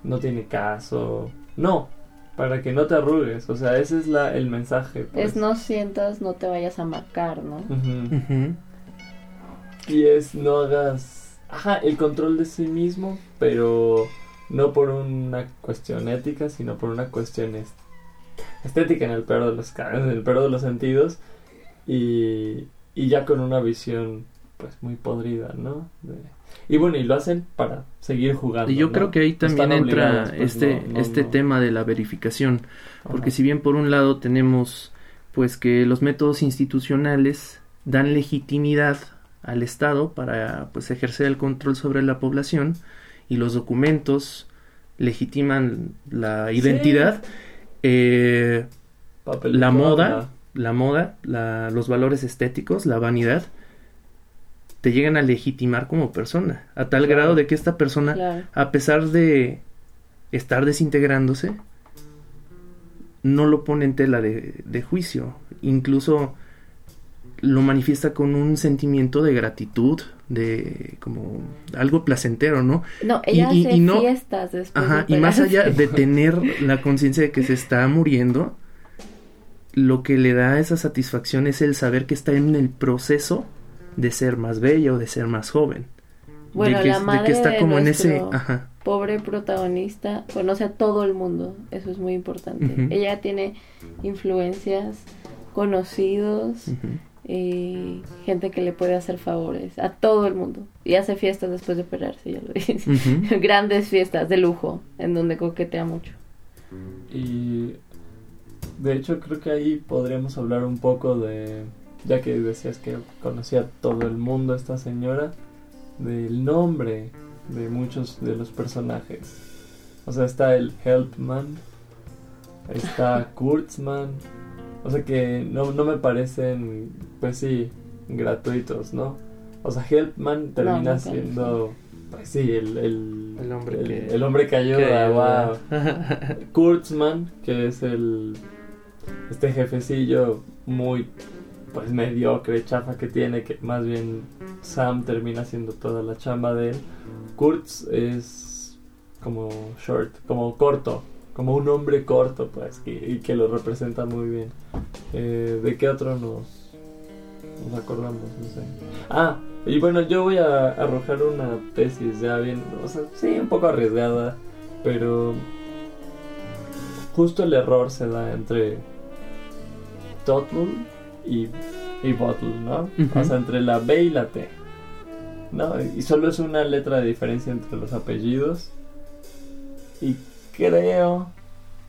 no tiene caso. No, para que no te arrugues. O sea, ese es la, el mensaje. pues.
Es no sientas, no te vayas a marcar, ¿no?
Y es no hagas, ajá, el control de sí mismo, pero no por una cuestión ética, sino por una cuestión est- estética en el peor de los en el peor de los sentidos y, y ya con una visión pues muy podrida, ¿no? De- y bueno, y lo hacen para seguir jugando.
Y yo
¿no?
creo que ahí también
Están
entra
pues,
este,
no- no-
este tema de la verificación. Porque
Ajá.
si bien por un lado tenemos pues que los métodos institucionales dan legitimidad al Estado para pues ejercer el control sobre la población y los documentos legitiman la
Sí.
identidad, eh, la moda, la moda, la- los valores estéticos, la vanidad, te llegan a legitimar como persona, a tal
Claro.
grado de que esta persona
Claro.
a pesar de estar desintegrándose, no lo pone en tela de, de juicio. Incluso lo manifiesta con un sentimiento de gratitud, de como algo placentero, ¿no?
No, ella
Y-
hace
y no-
fiestas después
Ajá,
de
y más allá de tener la conciencia de que se está muriendo, lo que le da esa satisfacción es el saber que está en el proceso de ser más bella o de ser más joven.
Bueno,
de que,
la
de
madre
que está
de
como en ese... Ajá.
pobre protagonista conoce a todo el mundo, eso es muy importante. Ella tiene influencias, conocidos. Y gente que le puede hacer favores a todo el mundo. Y hace fiestas después de operarse, ya lo dije.
Ujú.
Grandes fiestas de lujo, en donde coquetea mucho.
Y de hecho creo que ahí podríamos hablar un poco de, ya que decías que conocía a todo el mundo esta señora, del nombre de muchos de los personajes. O sea, está el Helpman, está Kurtzman, o sea que no, no me parecen, pues sí, gratuitos, ¿no? O sea, Helpman termina siendo, pues sí, el, el,
El hombre
el-
que-
el hombre que ayuda,
Que ayuda.
wow. Kurtzman, que es el este jefecillo muy pues mediocre, chafa que tiene, que más bien Sam termina haciendo toda la chamba de él. Kurtz es como short, como corto, como un hombre corto, pues, y, y que lo representa muy bien. Eh, ¿De qué otro nos, nos acordamos? No sé. Ah, y bueno, yo voy a arrojar una tesis ya bien, o sea, sí, un poco arriesgada, pero justo el error se da entre Tuttle y, y Bottle, ¿no?
Ujú.
O sea, entre la B y la T. ¿No? Y solo es una letra de diferencia entre los apellidos. Y creo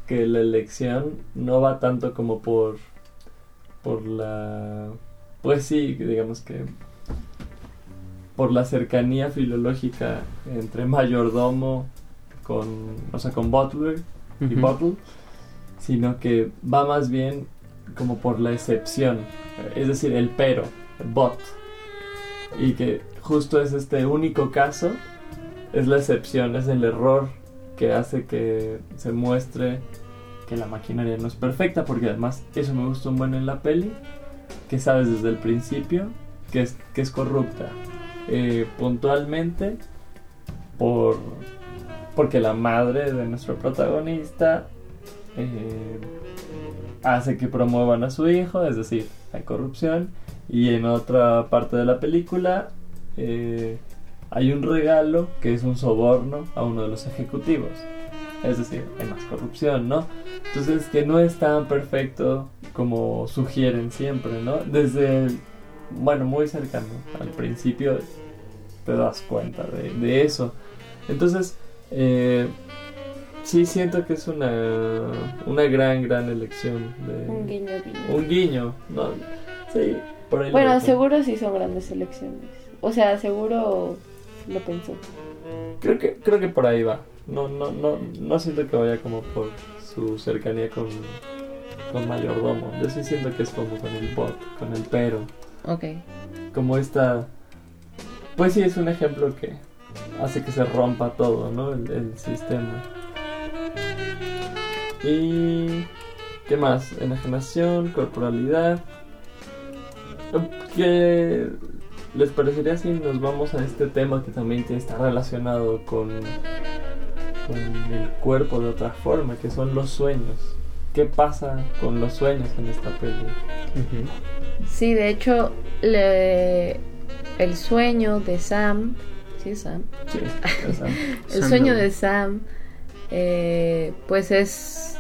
que la elección no va tanto como por por la pues sí, digamos que por la cercanía filológica entre mayordomo con, o sea, con butler y bottle, sino que va más bien como por la excepción, es decir, el pero, but, y que justo es este único caso, es la excepción, es el error que hace que se muestre que la maquinaria no es perfecta, porque además eso me gustó un buen en la peli, que sabes desde el principio que es, que es corrupta. Eh, puntualmente por porque la madre de nuestro protagonista eh, hace que promuevan a su hijo, es decir, hay corrupción. Y en otra parte de la película eh, hay un regalo que es un soborno a uno de los ejecutivos. Es decir, hay más corrupción, ¿no? Entonces, que no es tan perfecto como sugieren siempre, ¿no? Desde, bueno, muy cercano al principio te das cuenta de, de eso. Entonces, eh, sí siento que es una, una gran, gran elección. De,
Un guiño, guiño.
Un guiño, ¿no? Sí, por ahí lo
Bueno, seguro sí son grandes elecciones. O sea, seguro lo pensó.
Creo que, creo que por ahí va. No, no, no, no siento que vaya como por su cercanía con, con mayordomo. Yo sí siento que es como con el bot, con el pero.
Ok.
Como esta... Pues sí, es un ejemplo que hace que se rompa todo, ¿no? El, el sistema. Y... ¿Qué más? Enajenación, corporalidad. ¿Qué les parecería si nos vamos a este tema que también está relacionado con, con el cuerpo de otra forma, que son los sueños? ¿Qué pasa con los sueños en esta peli?
Sí, de hecho, le- el sueño de Sam. ¿Sí Sam?
Sí, sea,
El
Sam
sueño de Sam, eh, pues es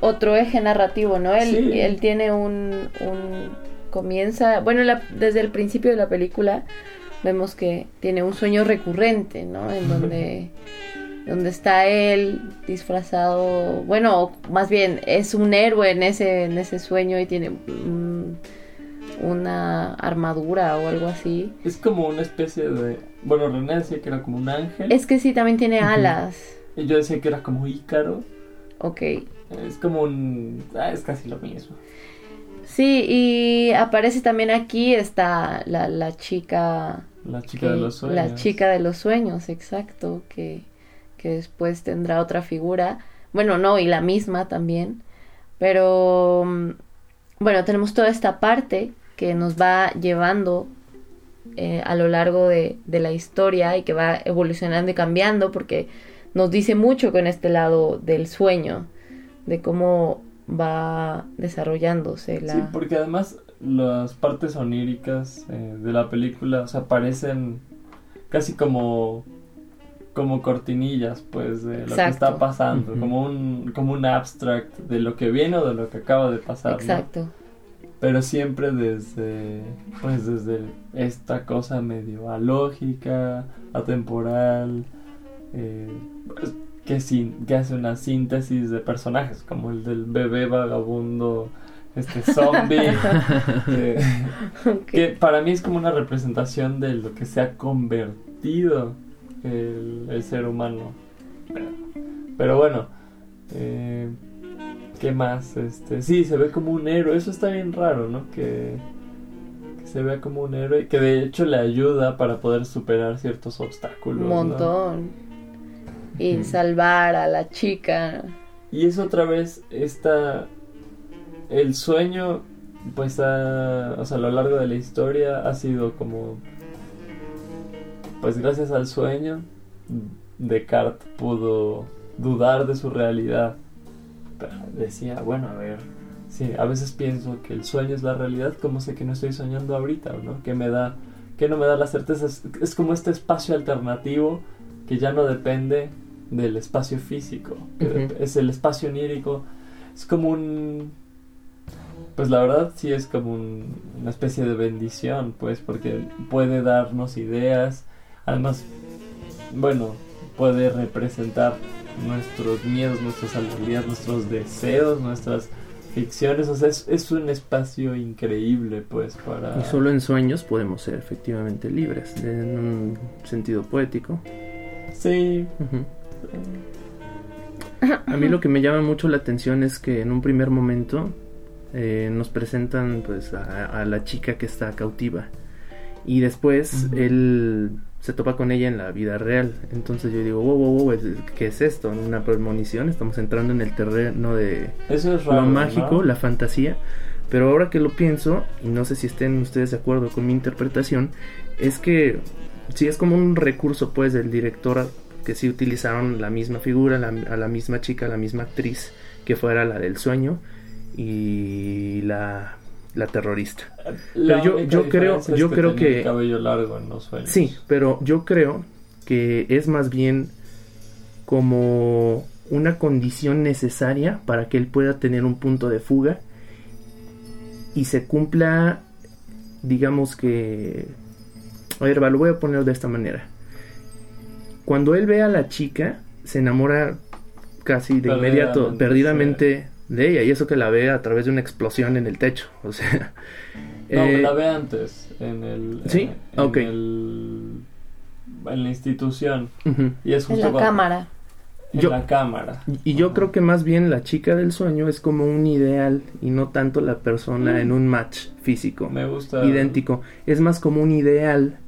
otro eje narrativo, ¿no? Él,
Sí.
él tiene un, un- comienza, bueno, la- desde el principio de la película vemos que tiene un sueño recurrente, ¿no? En donde, donde está él disfrazado, bueno, más bien es un héroe en ese, en ese sueño y tiene una armadura o algo así.
es como una especie de... Bueno, René decía que era como un ángel.
Es que sí, también tiene alas.
Y yo decía que era como Ícaro.
Ok.
Es como un... Ah, es casi lo mismo.
Sí, y aparece también aquí está la, la chica.
La chica
que-
de los sueños.
La chica de los sueños, exacto, que, que después tendrá otra figura. Bueno, no, y la misma también. Pero mm, bueno, tenemos toda esta parte que nos va llevando eh, a lo largo de, de la historia y que va evolucionando y cambiando porque nos dice mucho con este lado del sueño, de cómo va desarrollándose la...
Sí, porque además las partes oníricas eh, de la película, o sea, parecen casi como como cortinillas, pues, de lo que está pasando, como un como un abstract de lo que viene o de lo que acaba de pasar, ¿no?
Exacto.
Pero siempre desde pues desde esta cosa medio alógica, atemporal, eh, pues, que, sin, que hace una síntesis de personajes, como el del bebé vagabundo, este zombie, que para mí es como una representación de lo que se ha convertido el, el ser humano. Pero, pero bueno, eh, ¿qué más? Este, sí, se ve como un héroe, eso está bien raro, ¿no? Que, que se vea como un héroe, que de hecho le ayuda para poder superar ciertos obstáculos.
Un
¿no?
Y salvar a la chica.
Y es otra vez esta. El sueño, pues, ha- o sea, a lo largo de la historia ha sido como. Pues, gracias al sueño, Descartes pudo dudar de su realidad. Pero decía, bueno, a ver, sí, a veces pienso que el sueño es la realidad, ¿cómo sé que no estoy soñando ahorita, no? Que me da. Que no me da la certeza. Es, es como este espacio alternativo que ya no depende del espacio físico, es el espacio onírico, es como un... Pues la verdad sí es como un- una especie de bendición, pues, porque puede darnos ideas, además, bueno, puede representar nuestros miedos, nuestras alegrías, nuestros deseos, nuestras ficciones, o sea, es, es un espacio increíble, pues, para...
Y solo en sueños podemos ser efectivamente libres, en un sentido poético.
Sí.
A mí lo que me llama mucho la atención es que en un primer momento eh, nos presentan pues a, a la chica que está cautiva y después él se topa con ella en la vida real. Entonces yo digo, wow, wow, wow, ¿qué es esto? ¿Una premonición? Estamos entrando en el terreno de
Eso es raro.
lo mágico,
¿no?
la fantasía. Pero ahora que lo pienso, y no sé si estén ustedes de acuerdo con mi interpretación, es que sí es como un recurso pues del director que sí utilizaron la misma figura, la- a la misma chica, la misma actriz, que fuera la del sueño y la, la terrorista.
La
Pero yo- yo creo-
es
yo creo que-
el cabello largo en los sueños.
Sí, pero yo creo que es más bien como una condición necesaria para que él pueda tener un punto de fuga y se cumpla, digamos que... A ver, va, lo voy a poner de esta manera. Cuando él ve a la chica, se enamora casi de inmediato,
Perdidamente,
de ella, y eso que la ve a través de una explosión en el techo, o sea...
No,
eh,
la ve antes, en el...
¿Sí?
en- en
Ok.
el- en la institución. Y es
En
justo
la
cuando-
cámara.
En
Yo-
la cámara.
Y yo creo que más bien la chica del sueño es como un ideal y no tanto la persona en un match físico
Me gusta...
idéntico. Es más como un ideal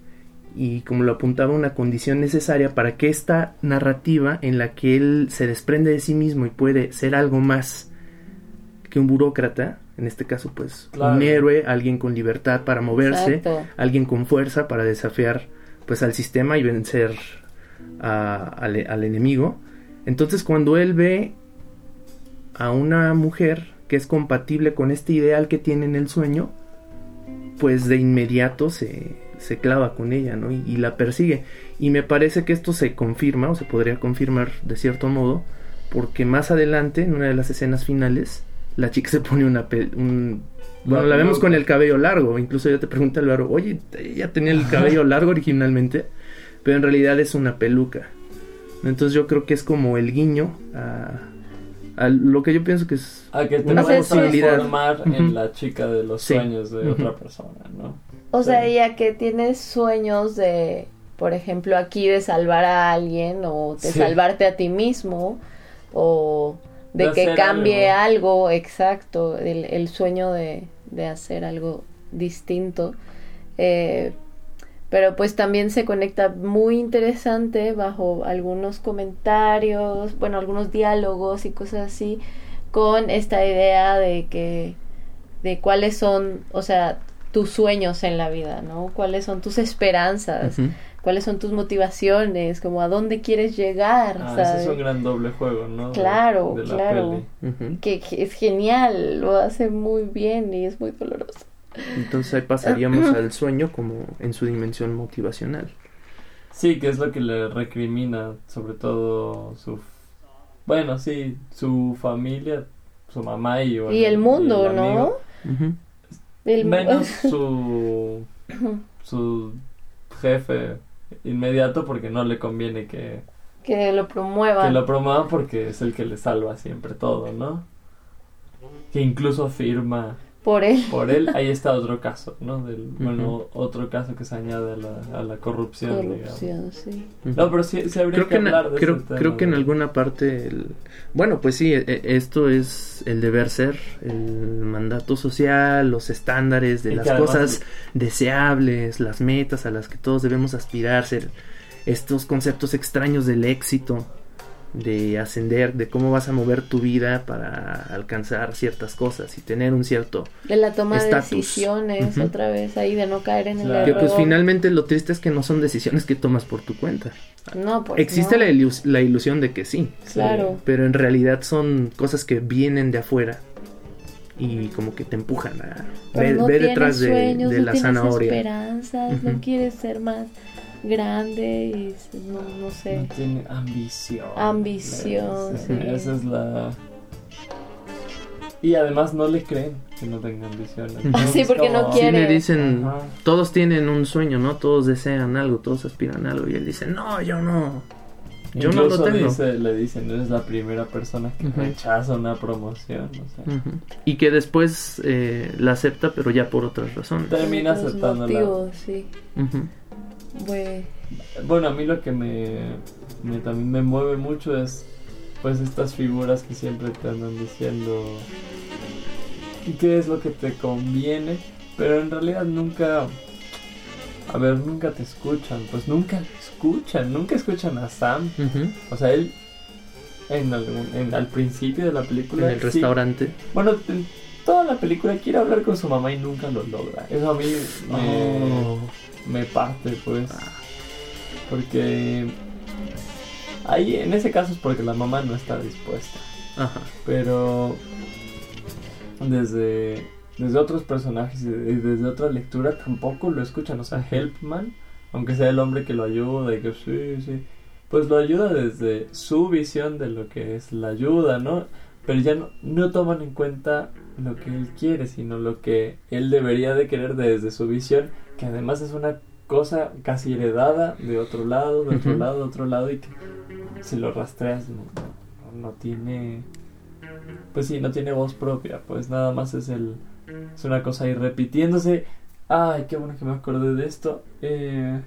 y como lo apuntaba una condición necesaria para que esta narrativa en la que él se desprende de sí mismo y puede ser algo más que un burócrata, en este caso pues
Claro.
un héroe, alguien con libertad para moverse,
Exacto.
alguien con fuerza para desafiar pues al sistema y vencer a- al, al enemigo. Entonces cuando él ve a una mujer que es compatible con este ideal que tiene en el sueño, pues de inmediato se, se clava con ella, ¿no? Y, y la persigue. Y me parece que esto se confirma, o se podría confirmar de cierto modo, porque más adelante, en una de las escenas finales, la chica se pone una... un- bueno,
La
vemos con el cabello largo, incluso ya te pregunta Álvaro, oye, ella tenía el cabello largo originalmente, pero en realidad es una peluca. Entonces yo creo que es como el guiño a, a lo que yo pienso que es
A que te
una
puedes
posibilidad.
transformar
Ujú.
en la chica de los
Sí.
sueños de
Ujú.
otra persona, ¿no?
O
Sí.
sea, ya que tienes sueños de, por ejemplo, aquí de salvar a alguien o de
Sí.
salvarte a ti mismo o de,
De
que cambie
algo.
algo, exacto, el, el sueño de, de hacer algo distinto. Eh, pero pues también se conecta muy interesante bajo algunos comentarios, bueno, algunos diálogos y cosas así, con esta idea de que, de cuáles son, o sea, tus sueños en la vida, ¿no? ¿Cuáles son tus esperanzas? ¿Cuáles son tus motivaciones? Como a dónde quieres llegar,
Ah, ese es
¿sabes?
un gran doble juego, ¿no?
Claro,
de la
claro.
peli.
Ujú.
Que, que es genial, lo hace muy bien y es muy doloroso.
Entonces ahí pasaríamos al sueño como en su dimensión motivacional.
Sí, que es lo que le recrimina, sobre todo su... Bueno, sí, su familia, su mamá y... bueno,
y el mundo,
el
¿no? El-
Menos su, su jefe inmediato porque no le conviene que,
que lo promueva.
que lo promueva porque es el que le salva siempre todo, ¿no? Que incluso firma
Por él.
por él. Ahí está otro caso, ¿no? Del, Bueno, otro caso que se añade a la, a la corrupción, digamos.
Corrupción, sí.
No, pero sí, sí habría
creo
que
que, en,
hablar de
creo,
tema
creo que en alguna parte el- bueno pues sí e- e- esto es el deber ser el mandato social los estándares de
Y
las cosas deseables las metas a las que todos debemos aspirar ser estos conceptos extraños del éxito de ascender de cómo vas a mover tu vida para alcanzar ciertas cosas y tener un cierto
De la toma de decisiones, otra vez ahí, de no caer en el
Claro.
que
error.
pues finalmente lo triste es que no son decisiones que tomas por tu cuenta
No, pues
existe
no.
la, ilus- la ilusión de que sí
Claro.
pero en realidad son cosas que vienen de afuera y como que te empujan a ver,
no
ver
tienes
detrás de,
sueños,
de
no
la zanahoria.
esperanzas, no quieres ser más grande y no, no sé.
No tiene ambición.
Ambición,
Sí,
sí.
Esa es la... Y además no le creen que no tenga ambición.
Ujú.
Entonces,
Sí, porque no
como-
Sí, le dicen,
Ajá.
todos tienen un sueño, ¿no? Todos desean algo, todos aspiran a algo. Y él dice, no, yo no. Yo no lo
Incluso
tengo.
dice- le dicen, eres la primera persona que
Ujú.
rechaza una promoción. O sea,
Ujú. Y que después eh, la acepta, pero ya por otras razones.
termina aceptándola.
motivos, sí.
Ujú.
Bue-
Bueno, a mí lo que me, me- también me mueve mucho es pues estas figuras que siempre te andan diciendo y qué es lo que te conviene, pero en realidad nunca a ver, nunca te escuchan. Pues nunca escuchan, nunca escuchan a Sam. O sea, él en algún- en- al principio de la película.
En el
sí.
restaurante.
Bueno, en toda la película quiere hablar con su mamá y nunca lo logra. Eso a mí me,
Oh.
me parte, pues. Porque ahí en ese caso es porque la mamá no está dispuesta.
Ajá.
Pero desde, desde otros personajes y desde otra lectura tampoco lo escuchan. O sea, Helpman, aunque sea el hombre que lo ayuda y que sí, sí, pues lo ayuda desde su visión de lo que es la ayuda, ¿no? Pero ya no, no toman en cuenta lo que él quiere, sino lo que él debería de querer desde su visión, que además es una cosa casi heredada de otro lado, de otro lado, de otro lado, y que si lo rastreas no, no- no tiene pues sí, no tiene voz propia, pues nada más es el es una cosa ahí repitiéndose. Ay, qué bueno que me acordé de esto. Eh,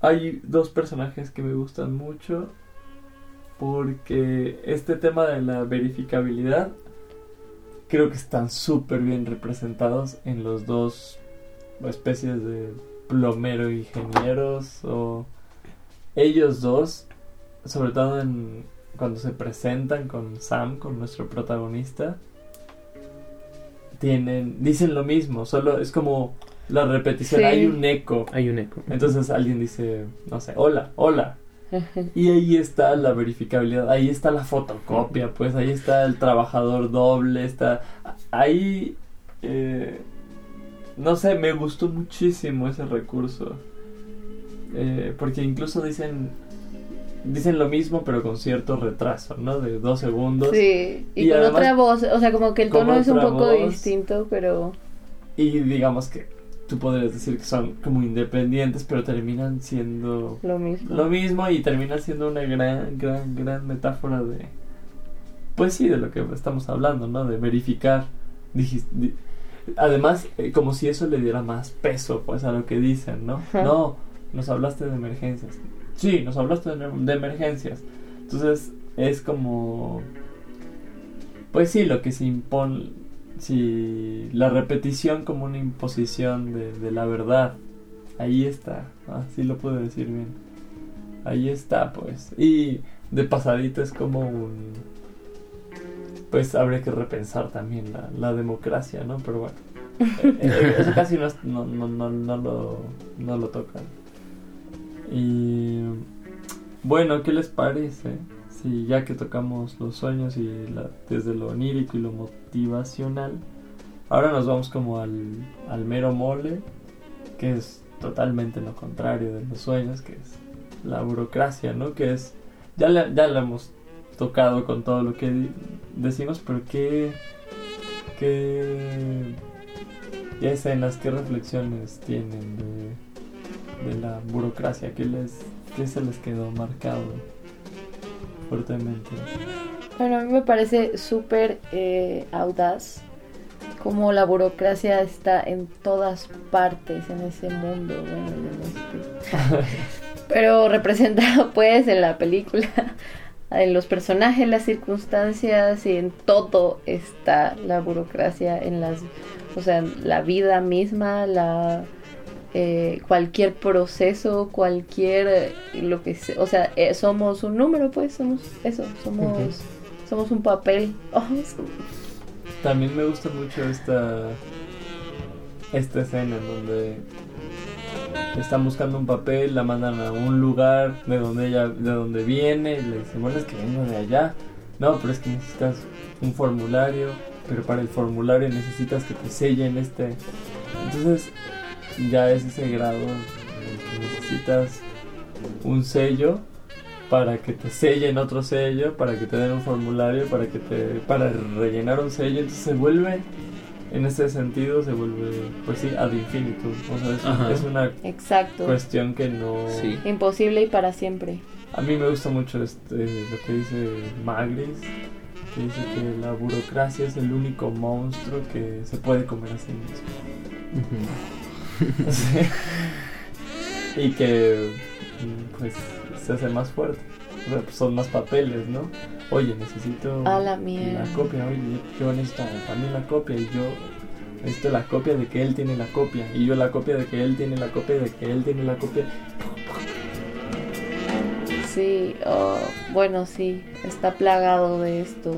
hay dos personajes que me gustan mucho porque este tema de la verificabilidad creo que están súper bien representados en los dos especies de plomero ingenieros o ellos dos, sobre todo en cuando se presentan con Sam, con nuestro protagonista, tienen, dicen lo mismo, solo es como la repetición,
Sí.
hay un eco.
Hay un eco.
Entonces alguien dice, no sé, hola, hola. Y ahí está la verificabilidad, ahí está la fotocopia, pues ahí está el trabajador doble, está ahí, eh, no sé, me gustó muchísimo ese recurso, Eh, porque incluso dicen, dicen lo mismo pero con cierto retraso, ¿no? De dos segundos.
Sí, y,
Y
con
además-
otra voz, o sea, como que el tono es un poco
voz.
distinto, pero
Y digamos que tú podrías decir que son como independientes, pero terminan siendo
lo mismo.
lo mismo y termina siendo una gran, gran, gran metáfora de, pues sí, de lo que estamos hablando, ¿no? De verificar. Además, eh, como si eso le diera más peso, pues, a lo que dicen, ¿no?
Ajá.
No, nos hablaste de emergencias. Sí, nos hablaste de, de emergencias. Entonces, es como, pues sí, lo que se impone, si la repetición como una imposición de, de la verdad. Ahí está, así lo puedo decir bien. Ahí está, pues. Y de pasadito es como un... Pues habría que repensar también la, la democracia, ¿no? Pero bueno. eh, eh, eso casi no, es- no, no, no, no lo, no lo tocan. Y... Bueno, ¿qué les parece? Si ya que tocamos los sueños y desde lo onírico y lo motivacional, ahora nos vamos como al, al mero mole, que es totalmente lo contrario de los sueños, que es la burocracia, ¿no? Que es, ya la, ya la hemos tocado con todo lo que decimos, pero qué, qué, escenas, qué reflexiones tienen de, de la burocracia, qué, les, qué se les quedó marcado fuertemente.
Bueno, a mí me parece súper eh, audaz como la burocracia está en todas partes en ese mundo. Bueno, sé. Pero representado pues en la película, en los personajes, las circunstancias y en todo está la burocracia, en las, o sea, en la vida misma, la eh, cualquier proceso, cualquier eh, lo que sea, o sea, eh, somos un número, pues somos eso, somos somos un papel. Oh,
También me gusta mucho esta esta escena en donde están buscando un papel, la mandan a un lugar de donde ella de donde viene, y le dicen, bueno, es que vengo de allá. No, pero es que necesitas un formulario, pero para el formulario necesitas que te sellen este. Entonces, ya es ese grado en el que necesitas un sello para que te sellen otro sello, para que te den un formulario, para que te para rellenar un sello, entonces se vuelve en ese sentido se vuelve pues sí ad infinitum, o sea, es,
Ajá.
es una
Exacto.
cuestión que no
Sí.
Imposible y para siempre.
a mí me gusta mucho este, lo que dice Magris, que dice que la burocracia es el único monstruo que se puede comer a sí mismo.
Ujú.
Sí. y que pues se hace más fuerte. O sea, pues, son más papeles, ¿no? Oye, necesito
A la mierda.
la copia, oye, yo necesito también la copia y yo necesito la copia de que él tiene la copia. Y yo la copia de que él tiene la copia de que él tiene la copia.
Sí, oh, bueno, sí, está plagado de esto.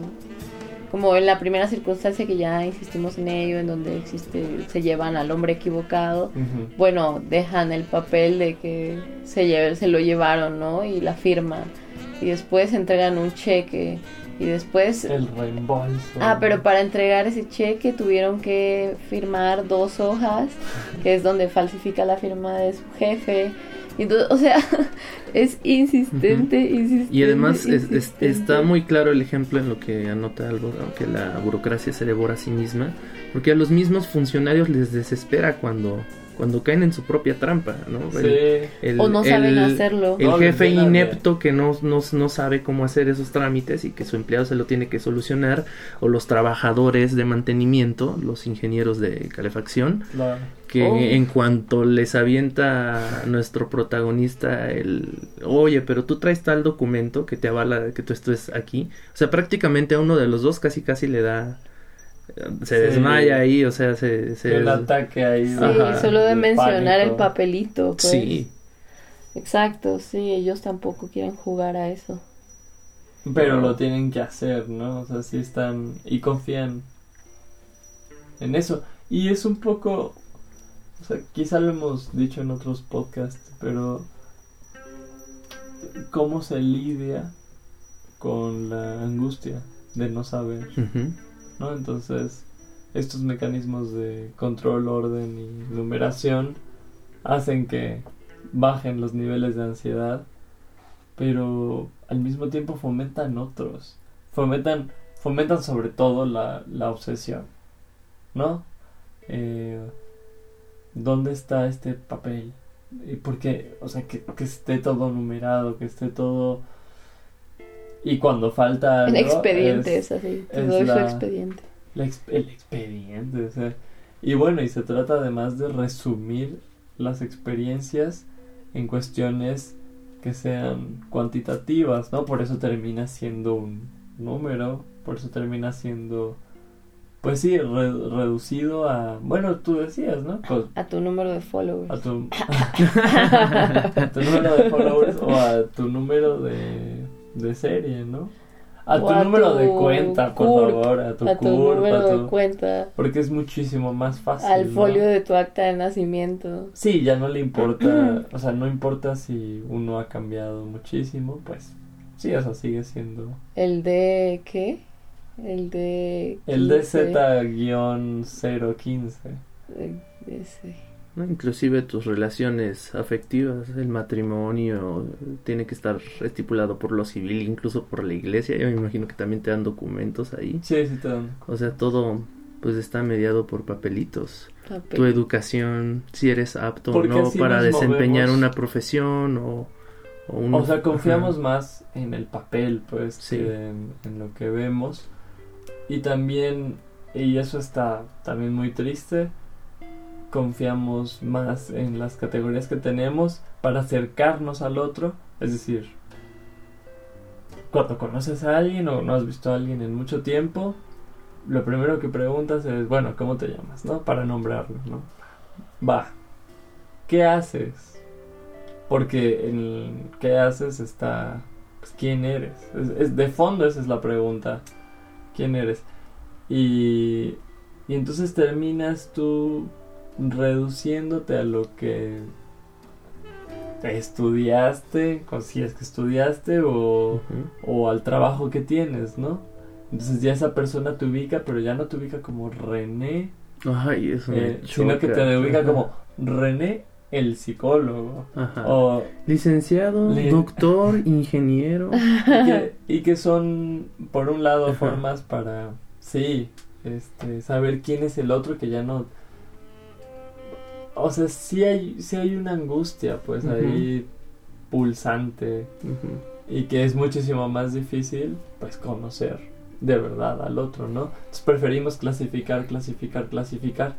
Como en la primera circunstancia que ya insistimos en ello, en donde existe, se llevan al hombre equivocado, bueno, dejan el papel de que se, lle- se lo llevaron, ¿no? Y la firma. Y después entregan un cheque. Y después...
El reembolso.
Ah, pero para entregar ese cheque tuvieron que firmar dos hojas, que es donde falsifica la firma de su jefe. Y entonces, o sea, es insistente, insistente.
Y además es- es-
insistente.
está muy claro el ejemplo en lo que anota algo, que la burocracia se devora a sí misma, porque a los mismos funcionarios les desespera cuando, cuando caen en su propia trampa, ¿no?
Sí.
El- el-
O no saben
el-
hacerlo.
El
No,
jefe inepto que no, no, no sabe cómo hacer esos trámites y que su empleado se lo tiene que solucionar, o los trabajadores de mantenimiento, los ingenieros de calefacción,
Claro.
que
Oh.
en cuanto les avienta a nuestro protagonista el oye pero tú traes tal documento que te avala que tú estés aquí o sea prácticamente a uno de los dos casi casi le da se
Sí.
desmaya ahí o sea se, se
El ataque ahí.
Sí,
Ajá.
solo de mencionar el papelito. Pues.
sí
Exacto, sí, ellos tampoco quieren jugar a eso.
Pero lo tienen que hacer, ¿no? O sea, sí están y confían en eso. Y es un poco, o sea, quizá lo hemos dicho en otros podcasts, pero cómo se lidia con la angustia de no saber,
Ujú.
¿No? Entonces, estos mecanismos de control, orden y numeración hacen que bajen los niveles de ansiedad, pero al mismo tiempo fomentan otros. Fomentan, fomentan sobre todo la, obsesión, ¿no? Eh, ¿Dónde está este papel? ¿Y por qué? O sea, que, que esté todo numerado, que esté todo... Y cuando falta
En
algo,
expedientes,
es-
así.
Es la-
expediente.
la el expediente. o sea, y bueno, y se trata además de resumir las experiencias en cuestiones que sean cuantitativas, ¿no? Por eso termina siendo un número, por eso termina siendo, pues sí, re- reducido a, bueno, tú decías, ¿no? Co-
A tu número de followers.
a tu, a tu número de followers o a tu número de, de serie, ¿no? A
O
tu
a
número
tu
de cuenta, por favor, a tu,
a tu número
a tu-
de cuenta,
Porque es muchísimo más fácil.
al
¿no?
folio de tu acta de nacimiento.
Sí, ya no le importa, o sea, no importa si uno ha cambiado muchísimo, pues sí, o sea, sigue siendo
El de qué? El de
el
15,
DZ-015.
el ese.
¿No? inclusive tus relaciones afectivas el matrimonio tiene que estar estipulado por lo civil incluso por la iglesia yo me imagino que también te dan documentos ahí
Sí, sí te dan.
o sea todo pues está mediado por papelitos
papel.
tu educación, si eres apto o no para desempeñar
movemos.
una profesión o, o un-
O sea, confiamos
Ajá.
más en el papel, pues,
Sí.
que en, en lo que vemos. Y también, y eso está también muy triste, confiamos más en las categorías que tenemos para acercarnos al otro. Es decir, cuando conoces a alguien o no has visto a alguien en mucho tiempo, lo primero que preguntas es, bueno, ¿cómo te llamas? ¿No? Para nombrarlo, ¿no? Va. ¿Qué haces? Porque en el qué haces está, pues, ¿quién eres? Es, de fondo esa es la pregunta. ¿Quién eres? Y, y entonces terminas tú reduciéndote a lo que estudiaste, si es que estudiaste, o, o al trabajo que tienes, ¿no? Entonces ya esa persona te ubica, pero ya no te ubica como René,
Ay, eso
eh, sino que te ubica como René el psicólogo.
Ajá.
O,
Licenciado,
Li-
doctor, ingeniero.
y, que, y que son, por un lado,
Ajá.
formas para, sí, este, saber quién es el otro que ya no... O sea, sí hay, sí hay una angustia, pues, ahí pulsante y que es muchísimo más difícil, pues, conocer de verdad al otro, ¿no? Entonces preferimos clasificar, clasificar, clasificar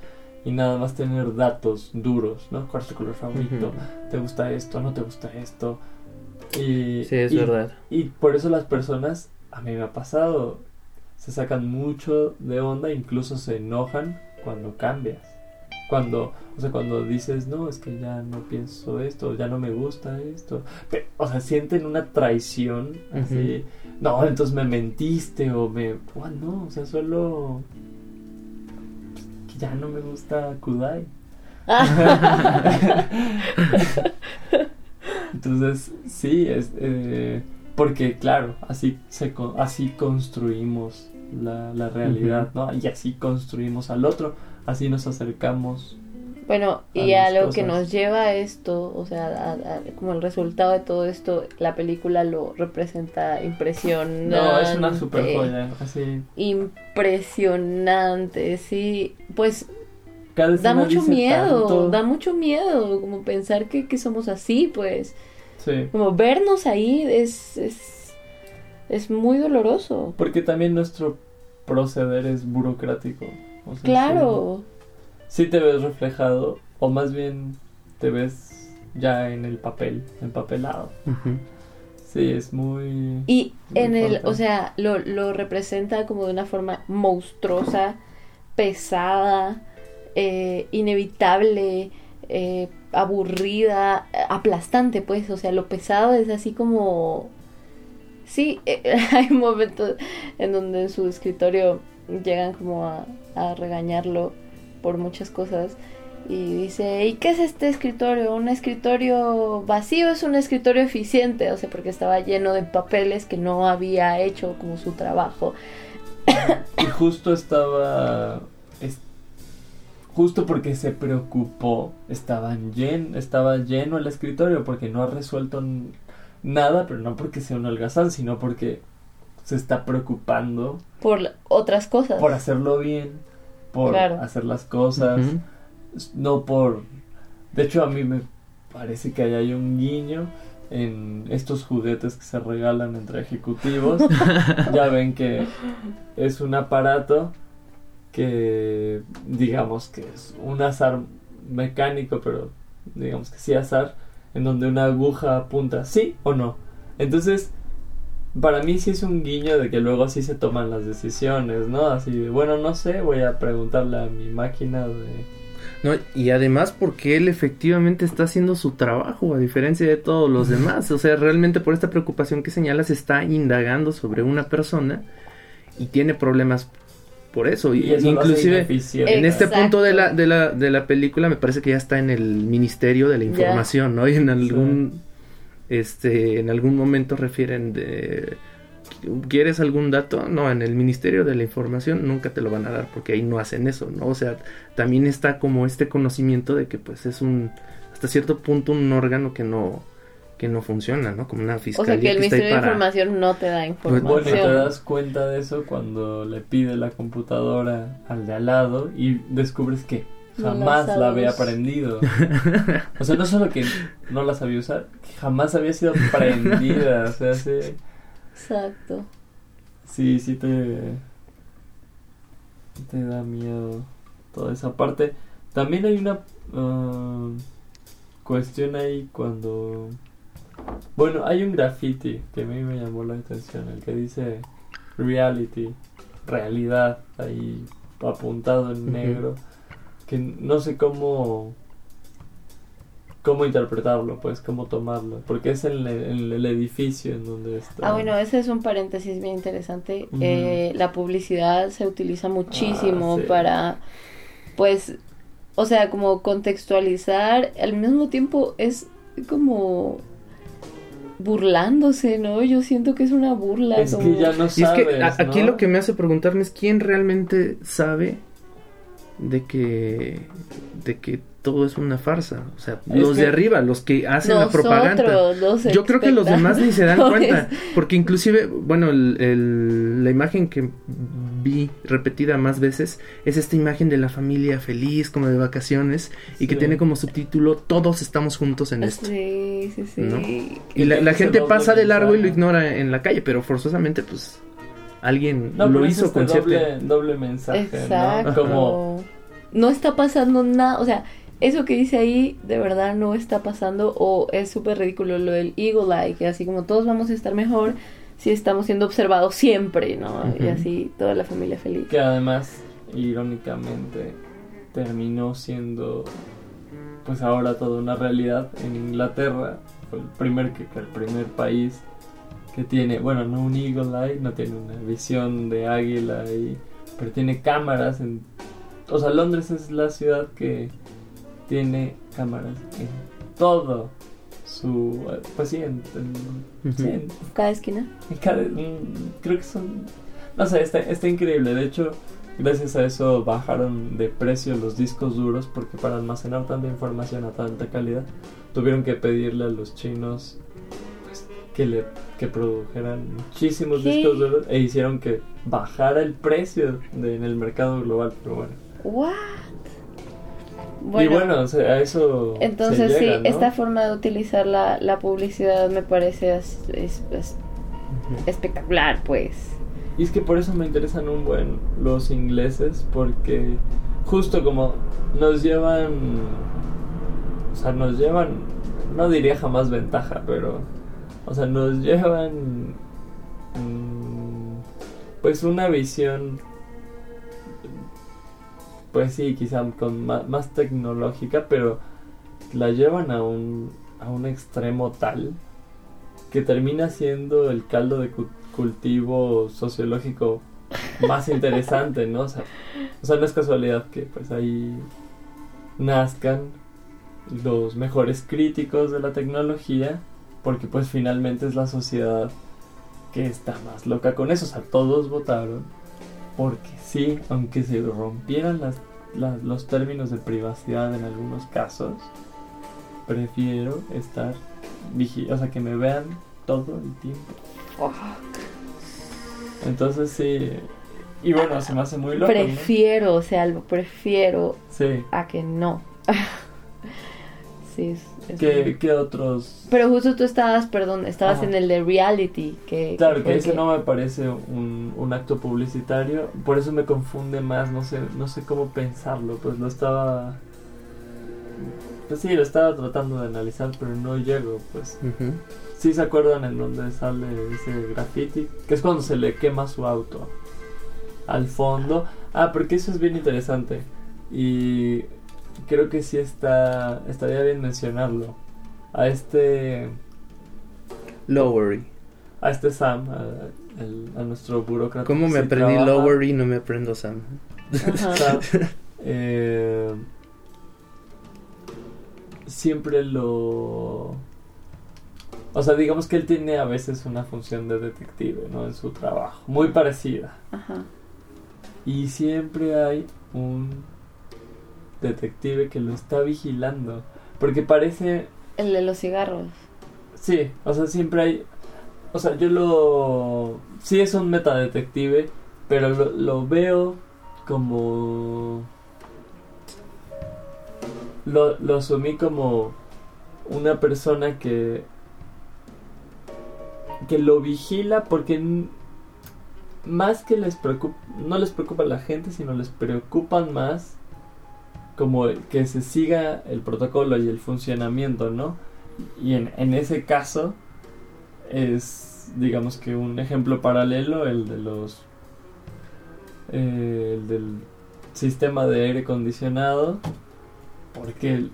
y nada más tener datos duros, ¿no? ¿Cuál es tu color favorito? ¿Te gusta esto? ¿No te gusta esto? Y,
Sí, es
y-
verdad.
Y por eso las personas, a mí me ha pasado, se sacan mucho de onda, incluso se enojan cuando cambias. Cuando, o sea, cuando dices, no, es que ya no pienso esto, ya no me gusta esto. O sea, sienten una traición, así. No, entonces me mentiste o me... Ah, no, o sea, solo... que ya no me gusta Kudai. Entonces, sí, es... eh, porque, claro, así, se, así construimos la, la realidad, ¿no? Y así construimos al otro, así nos acercamos.
Bueno,
a
y a lo que
cosas.
nos lleva a esto, o sea, a- a- como el resultado de todo esto, la película lo representa impresionante.
No, es una super joya, así.
Impresionante, sí. Pues
Cada
da mucho miedo,
tanto.
da mucho miedo, como pensar que, que somos así, pues.
Sí.
Como vernos ahí es, es, es muy doloroso.
Porque también nuestro proceder es burocrático. O sea,
Claro.
Sí, sí te ves reflejado, o más bien te ves ya en el papel, empapelado.
Ujú.
Sí, es muy...
Y
Muy
en el, o sea, lo, lo representa como de una forma monstruosa, pesada, eh, inevitable, eh, aburrida, aplastante, pues. O sea, lo pesado es así como... Sí, eh, hay momentos en donde en su escritorio llegan como a, a regañarlo por muchas cosas. Y dice, ¿y qué es este escritorio? ¿Un escritorio vacío? Es un escritorio eficiente, o sea, porque estaba lleno de papeles que no había hecho como su trabajo.
Y justo estaba... es- Justo porque se preocupó, estaban llen, estaba lleno el escritorio porque no ha resuelto nada, pero no porque sea un holgazán, sino porque se está preocupando
Por otras cosas.
por hacerlo bien, por
Claro.
hacer las cosas, no por... De hecho, a mí me parece que ahí hay un guiño en estos juguetes que se regalan entre ejecutivos. ya ven que es un aparato que, digamos que es un azar mecánico, pero digamos que sí azar, en donde una aguja apunta, sí o no. Entonces, para mí sí es un guiño de que luego así se toman las decisiones, ¿no? Así de, bueno, no sé, voy a preguntarle a mi máquina de...
No, y además porque él efectivamente está haciendo su trabajo a diferencia de todos los demás. O sea, realmente por esta preocupación que señalas está indagando sobre una persona y tiene problemas por eso. Y,
eso
inclusive en este punto de la, de, la, de la película me parece que ya está en el Ministerio de la. Información, ¿no? Y en algún, este, en algún momento refieren de... ¿Quieres algún dato? No, en el Ministerio de la Información nunca te lo van a dar porque ahí no hacen eso, ¿no? O sea, también está como este conocimiento de que pues es un, hasta cierto punto un órgano que no, que no funciona, ¿no? Como una
o
fiscalía
sea, que el
que está
Ministerio de
para...
Información no te da
Bueno, y
información.
te das cuenta de eso cuando le pide la computadora al de al lado y descubres que
No
jamás
la
la había aprendido. O sea, no solo que no la sabía usar, que jamás había sido aprendida. O sea, sí,
Exacto.
sí, sí te, te da miedo toda esa parte. También hay una ah, cuestión ahí cuando... Bueno, hay un graffiti que a mí me llamó la atención, el que dice reality, realidad, ahí apuntado en negro, que no sé cómo cómo interpretarlo, pues, cómo tomarlo, porque es en el, el edificio en donde está.
Ah, bueno, ese es un paréntesis bien interesante. Eh, la publicidad se utiliza muchísimo
Ah, sí.
para, pues, o sea, como contextualizar, al mismo tiempo es como burlándose, ¿no? Yo siento que es una burla.
es
como-
que ya no
Y es
sabes,
que a- aquí lo que me hace preguntarme es quién realmente sabe de que de que todo es una farsa, o sea,
Es
los de arriba, los que hacen la propaganda. Yo creo que los demás ni se dan cuenta, porque inclusive, bueno, el- el- la imagen que vi repetida más veces es esta imagen de la familia feliz, como de vacaciones, y que tiene como subtítulo Todos estamos juntos en esto.
Sí, sí, sí.
¿No?
Y
la, gente pasa de largo y lo ignora en la calle, pero forzosamente, pues, alguien
No,
lo hizo
este
con
doble,
cierta...
doble mensaje,
Exacto.
¿no? Como
no está pasando nada, o sea, eso que dice ahí de verdad no está pasando o es súper ridículo lo del Eagle Eye, que así como todos vamos a estar mejor si estamos siendo observados siempre, ¿no? Y así toda la familia feliz.
que además, irónicamente, terminó siendo pues ahora toda una realidad en Inglaterra fue el primer que el primer país que tiene bueno no un eagle eye no tiene una visión de águila y pero tiene cámaras en o sea Londres es la ciudad que tiene cámaras en todo su pues sí en, en- sí, en-
Cada esquina.
en cada- mm, creo que son no sé está, está increíble de hecho gracias a eso bajaron de precio los discos duros porque para almacenar tanta información a tanta calidad tuvieron que pedirle a los chinos que le que produjeran muchísimos
¿Qué?
discos duros e hicieron que bajara el precio de- en el mercado global pero bueno
What?
y bueno o sea, a eso se
Entonces
llega,
sí,
¿no?
esta forma de utilizar la, la publicidad me parece es- es- es
Ujú.
espectacular, pues.
Y es que por eso me interesan un buen los ingleses, porque justo como nos llevan, o sea, nos llevan, no diría jamás ventaja, pero, o sea, nos llevan, mm, pues una visión, pues sí, quizá con más, tecnológica, pero la llevan a un, a un extremo tal que termina siendo el caldo de cu- cultivo sociológico más interesante, ¿no? O sea, o sea, no es casualidad que pues ahí nazcan los mejores críticos de la tecnología, porque pues finalmente es la sociedad que está más loca con eso, o sea, todos votaron porque sí, aunque se rompieran las, las- los términos de privacidad en algunos casos, prefiero estar vigi o sea, que me vean todo el tiempo. Entonces sí, y bueno, se me hace muy loco. ¿no?
Prefiero, o sea, lo prefiero
Sí.
a que no. sí,
¿Qué, qué otros?
Pero justo tú estabas, perdón, estabas
Ajá.
en el de reality, que...
Claro, que ese no me parece un, un acto publicitario, por eso me confunde más, no sé, no sé cómo pensarlo, pues lo estaba... Pues sí, lo estaba tratando de analizar, pero no llego, pues.
Ujú.
Sí se acuerdan en donde sale ese graffiti, que es cuando se le quema su auto al fondo. Ah, porque eso es bien interesante y creo que sí está estaría bien mencionarlo. A este
Lowery.
a este Sam, a, el- a nuestro burócrata.
¿Cómo me aprendí
trabaja,
Lowery y no me aprendo Sam?
Sam, eh, siempre lo o sea, digamos que él tiene a veces una función de detective, ¿no? En su trabajo, muy parecida.
Ajá.
Y siempre hay un detective que lo está vigilando. Porque parece.
El de los cigarros.
Sí, o sea, siempre hay. O sea, yo lo. Sí es un metadetective, pero lo, lo veo como. Lo, lo asumí como una persona que. que lo vigila porque. Más que les preocupa. No les preocupa la gente, sino les preocupan más. Como que se siga el protocolo y el funcionamiento, ¿no? Y en, en ese caso es, digamos que un ejemplo paralelo, el de los... eh, el del sistema de aire acondicionado, porque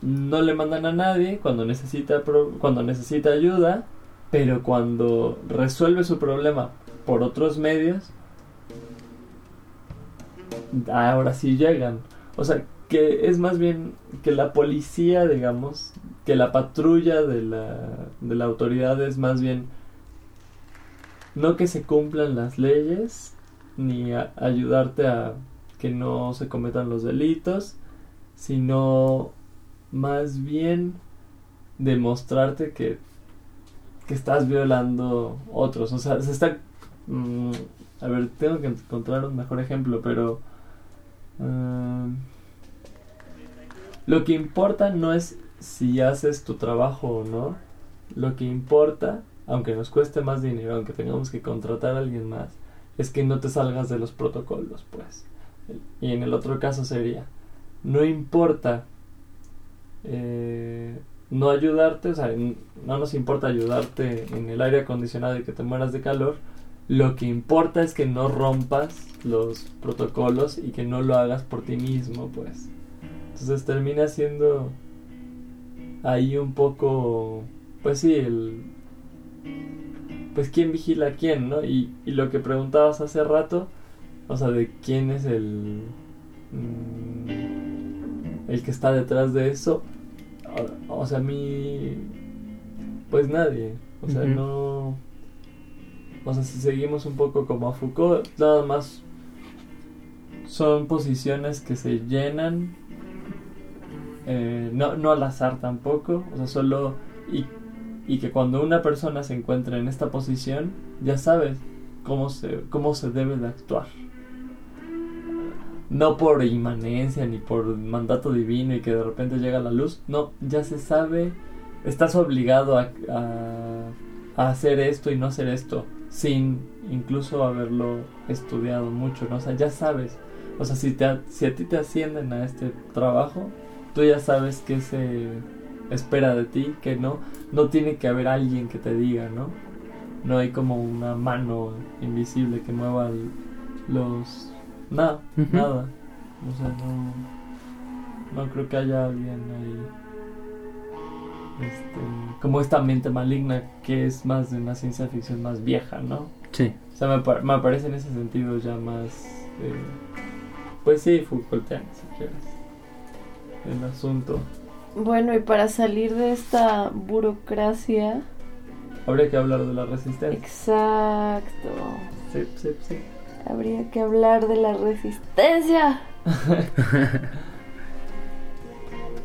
no le mandan a nadie cuando necesita, pro- cuando necesita ayuda, pero cuando resuelve su problema por otros medios, ahora sí llegan. O sea, que es más bien que la policía, digamos, que la patrulla de la, de la autoridad es más bien no que se cumplan las leyes, ni ayudarte a que no se cometan los delitos, sino más bien demostrarte que, que estás violando otros. O sea, se está... mm, a ver, tengo que encontrar un mejor ejemplo, pero... mm, lo que importa no es si haces tu trabajo o no. Lo que importa, aunque nos cueste más dinero, aunque tengamos que contratar a alguien más, es que no te salgas de los protocolos, pues. Y en el otro caso sería, no importa eh, no ayudarte, o sea, no nos importa ayudarte en el aire acondicionado y que te mueras de calor, lo que importa es que no rompas los protocolos y que no lo hagas por ti mismo, pues. Entonces termina siendo ahí un poco, pues sí, el... Pues quién vigila a quién, ¿no? Y, y lo que preguntabas hace rato, o sea, de quién es el... mm, el que está detrás de eso. O, o sea, a mí... Pues nadie. O sea, no... O sea, si seguimos un poco como a Foucault, nada más son posiciones que se llenan, eh, no, no al azar tampoco, o sea, solo... Y, y que cuando una persona se encuentra en esta posición, ya sabes cómo se, cómo se debe de actuar. No por inmanencia ni por mandato divino y que de repente llega la luz, no, ya se sabe, estás obligado a, a, a hacer esto y no hacer esto, sin incluso haberlo estudiado mucho, ¿no? O sea, ya sabes. O sea, si, te, si a ti te ascienden a este trabajo, tú ya sabes qué se espera de ti, que no, no tiene que haber alguien que te diga, ¿no? No hay como una mano invisible que mueva el- los... Nada, nada. O sea, no, no creo que haya alguien ahí. Este, como esta mente maligna que es más de una ciencia ficción más vieja, ¿no?
Sí.
O sea, me, me parece en ese sentido ya más. eh, pues sí, Foucaultiano, si quieres. El asunto.
Bueno, y para salir de esta burocracia,
Habría que hablar de la resistencia.
exacto,
Sí, sí, sí.
habría que hablar de la resistencia.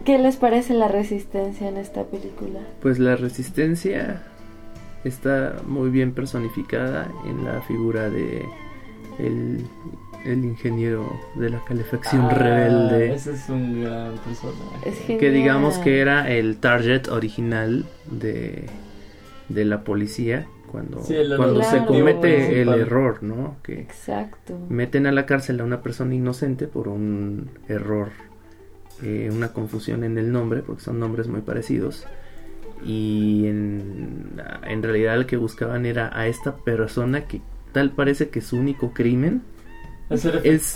¿Qué les parece la resistencia en esta película?
Pues la resistencia está muy bien personificada en la figura de el, el ingeniero de la calefacción
Ah,
rebelde.
Ese es un gran personaje.
Es genial.
Que digamos que era el target original de, de la policía cuando,
Sí, el
cuando se comete el error, ¿no? Que
Exacto.
meten a la cárcel a una persona inocente por un error, eh, una confusión en el nombre, porque son nombres muy parecidos. Y en, en realidad lo que buscaban era a esta persona que tal parece que su único crimen
Es ser
es-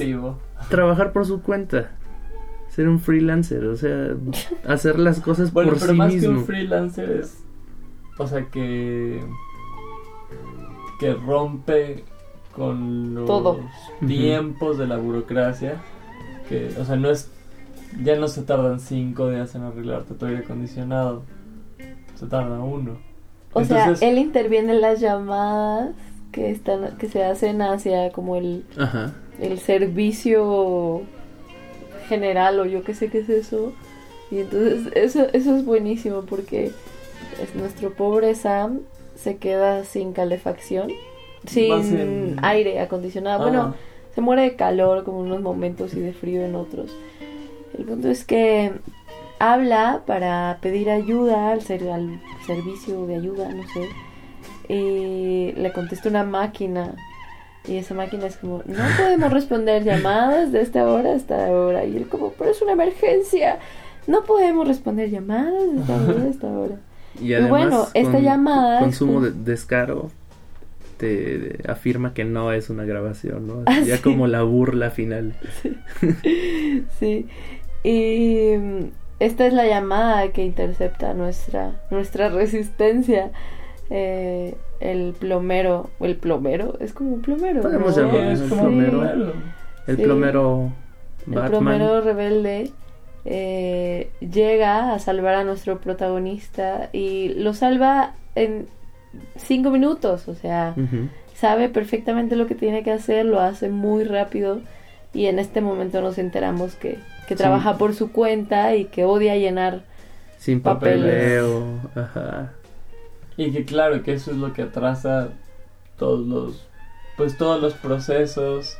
trabajar por su cuenta, ser un freelancer, o sea, hacer las cosas
Bueno,
por
pero
sí
más que
mismo.
un freelancer es. O sea, que. que rompe con los
Todo.
tiempos de la burocracia. Que, o sea, no es. Ya no se tardan cinco días en arreglarte tu aire acondicionado. Se tarda uno.
O sea, él interviene en las llamadas que están que se hacen hacia como el,
Ajá.
El servicio general o yo qué sé qué es eso. Y entonces eso, eso es buenísimo porque es nuestro pobre Sam se queda sin calefacción, sin
en-
aire acondicionado.
Ah,
Bueno, se muere de calor como en unos momentos y de frío en otros. El punto es que habla para pedir ayuda al, ser- al servicio de ayuda, no sé. Y le contesta una máquina. Y esa máquina es como, no podemos responder llamadas de esta hora a esta hora. Y él como, pero es una emergencia. No podemos responder llamadas de esta hora a esta hora.
Y además,
bueno, esta llamada es
Consumo
con-
de descaro te afirma que no es una grabación, ¿no?
Ah,
ya
sí.
como la burla final.
Sí. Y mm, esta es la llamada que intercepta nuestra, nuestra resistencia. Eh, el plomero, o el plomero, es como un plomero.
Podemos
¿no?
llamarlo
es
el
como
plomero.
plomero.
El
Sí.
plomero
El plomero rebelde eh, llega a salvar a nuestro protagonista y lo salva en cinco minutos, o sea, sabe perfectamente lo que tiene que hacer, lo hace muy rápido y en este momento nos enteramos que, que trabaja por su cuenta y que odia llenar.
Sin
Papeles.
papeleo. Ajá.
Y que claro, que eso es lo que atrasa todos los pues todos los procesos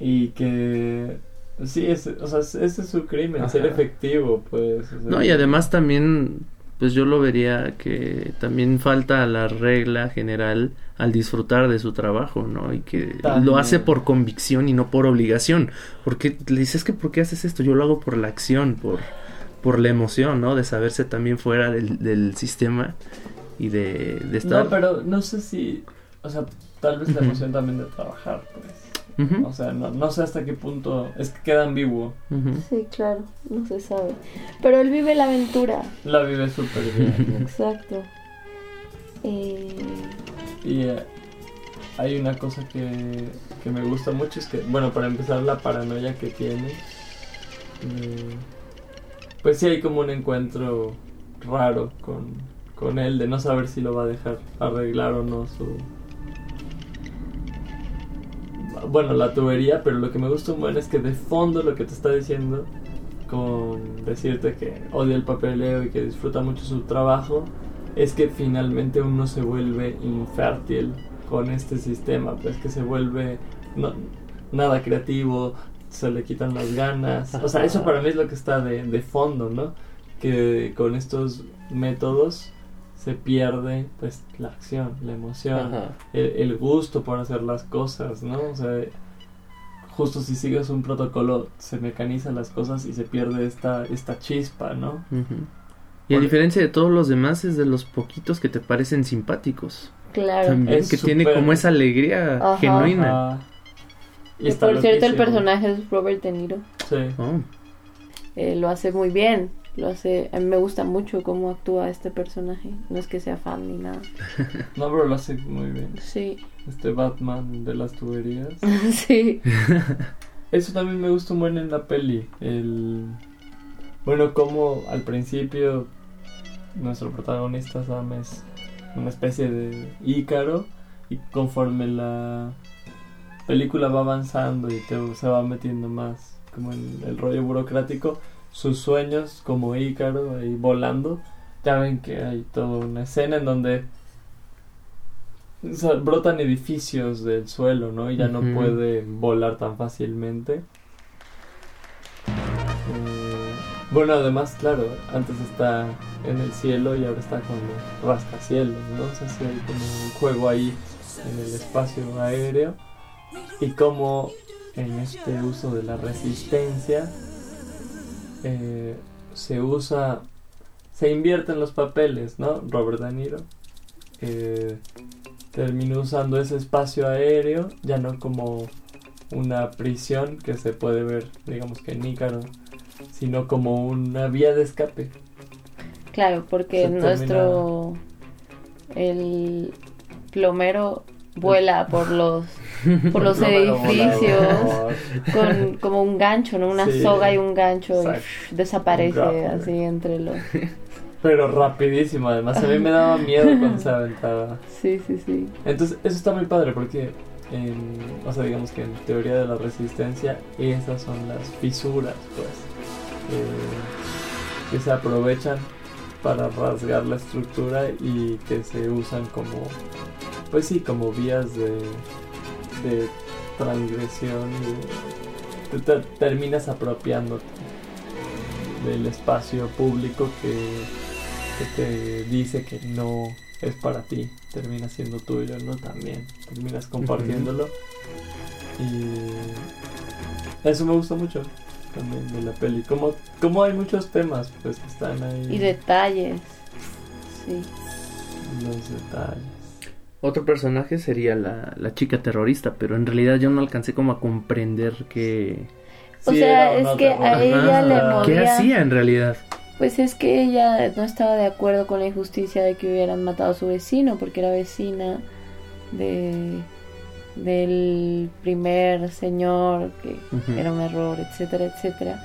y que sí, es, o sea, ese es su crimen, ser efectivo, pues. o sea,
No, y además también, pues yo lo vería que también falta la regla general al disfrutar de su trabajo, ¿no? Y que
También.
lo hace por convicción y no por obligación. Porque le dices que ¿por qué haces esto? Yo lo hago por la acción, por, por la emoción, ¿no? De saberse también fuera del, del sistema y de, de estar...
No, pero no sé si, o sea, tal vez la emoción también de trabajar, pues. O sea, no, no sé hasta qué punto, es que queda ambiguo.
ujú.
Sí, claro, no se sabe. Pero él vive la aventura.
La vive súper bien.
Exacto. Eh,
y eh, hay una cosa que, que me gusta mucho, es que, bueno, para empezar, la paranoia que tiene. eh, pues sí hay como un encuentro raro con, con él, de no saber si lo va a dejar arreglar o no su... Bueno, la tubería, pero lo que me gusta un buen es que de fondo lo que te está diciendo, con decirte que odia el papeleo y que disfruta mucho su trabajo, es que finalmente uno se vuelve infértil con este sistema, pues que se vuelve no- nada creativo, se le quitan las ganas. O sea, eso para mí es lo que está de, de fondo, ¿no? Que con estos métodos se pierde pues la acción, la emoción, el, el gusto por hacer las cosas, ¿no? O sea, justo si sigues un protocolo se mecanizan las cosas y se pierde esta, esta chispa, ¿no?
Y a diferencia de todos los demás, es de los poquitos que te parecen simpáticos.
claro.
También,
Es
que tiene como esa alegría
Ajá.
genuina.
Ah, y
por cierto, el personaje es Robert De Niro.
Sí.
Oh,
Eh, lo hace muy bien. Lo hace. A mí me gusta mucho cómo actúa este personaje. No es que sea fan ni nada.
No, pero lo hace muy bien.
Sí.
Este Batman de las tuberías.
sí.
Eso también me gusta un buen en la peli. El... Bueno, como al principio nuestro protagonista Sam es una especie de ícaro y conforme la película va avanzando y te, se va metiendo más como en el rollo burocrático, sus sueños como ícaro ahí volando, ya ven que hay toda una escena en donde o sea, brotan edificios del suelo, ¿no? Y ya no puede volar tan fácilmente. Eh, bueno, además, claro, antes está en el cielo y ahora está con los rascacielos, ¿no? O sea, sí hay como un juego ahí en el espacio aéreo. Y como en este uso de la resistencia eh, se usa, se invierten los papeles, ¿no? Robert De Niro eh, terminó usando ese espacio aéreo ya no como una prisión que se puede ver, digamos que en Ícaro, sino como una vía de escape.
Claro, porque
Se
nuestro. El plomero vuela por los por los edificios con como un gancho, ¿no? Una
Sí.
soga y un gancho y pff, desaparece así entre los
Pero rapidísimo, además a mí me daba miedo cuando se aventaba.
Sí, sí, sí.
Entonces, eso está muy padre porque, en, o sea, digamos que en teoría de la resistencia, esas son las fisuras, pues, eh, que se aprovechan para rasgar la estructura y que se usan como, pues sí, como vías de, de transgresión te, te terminas apropiándote del espacio público que, que te dice que no es para ti, termina siendo tuyo, ¿no? También, terminas compartiéndolo. Y eso me gusta mucho también de la peli. Como, como hay muchos temas, pues, que están ahí.
Y detalles. Sí.
Los detalles.
Otro personaje sería la, la chica terrorista, pero en realidad yo no alcancé como a comprender que...
O
Sí,
sea, es que a ella le
Ajá.
¿Qué
movía.
hacía en realidad?
Pues es que ella no estaba de acuerdo con la injusticia de que hubieran matado a su vecino, porque era vecina de del primer señor, que era un error, etcétera, etcétera.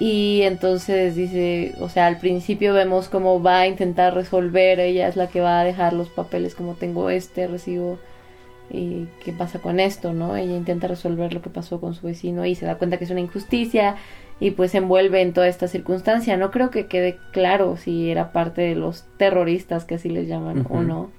Y entonces dice, o sea, al principio vemos cómo va a intentar resolver, ella es la que va a dejar los papeles como tengo este recibo y qué pasa con esto, ¿no? Ella intenta resolver lo que pasó con su vecino y se da cuenta que es una injusticia y pues se envuelve en toda esta circunstancia. No creo que quede claro si era parte de los terroristas que así les llaman o no.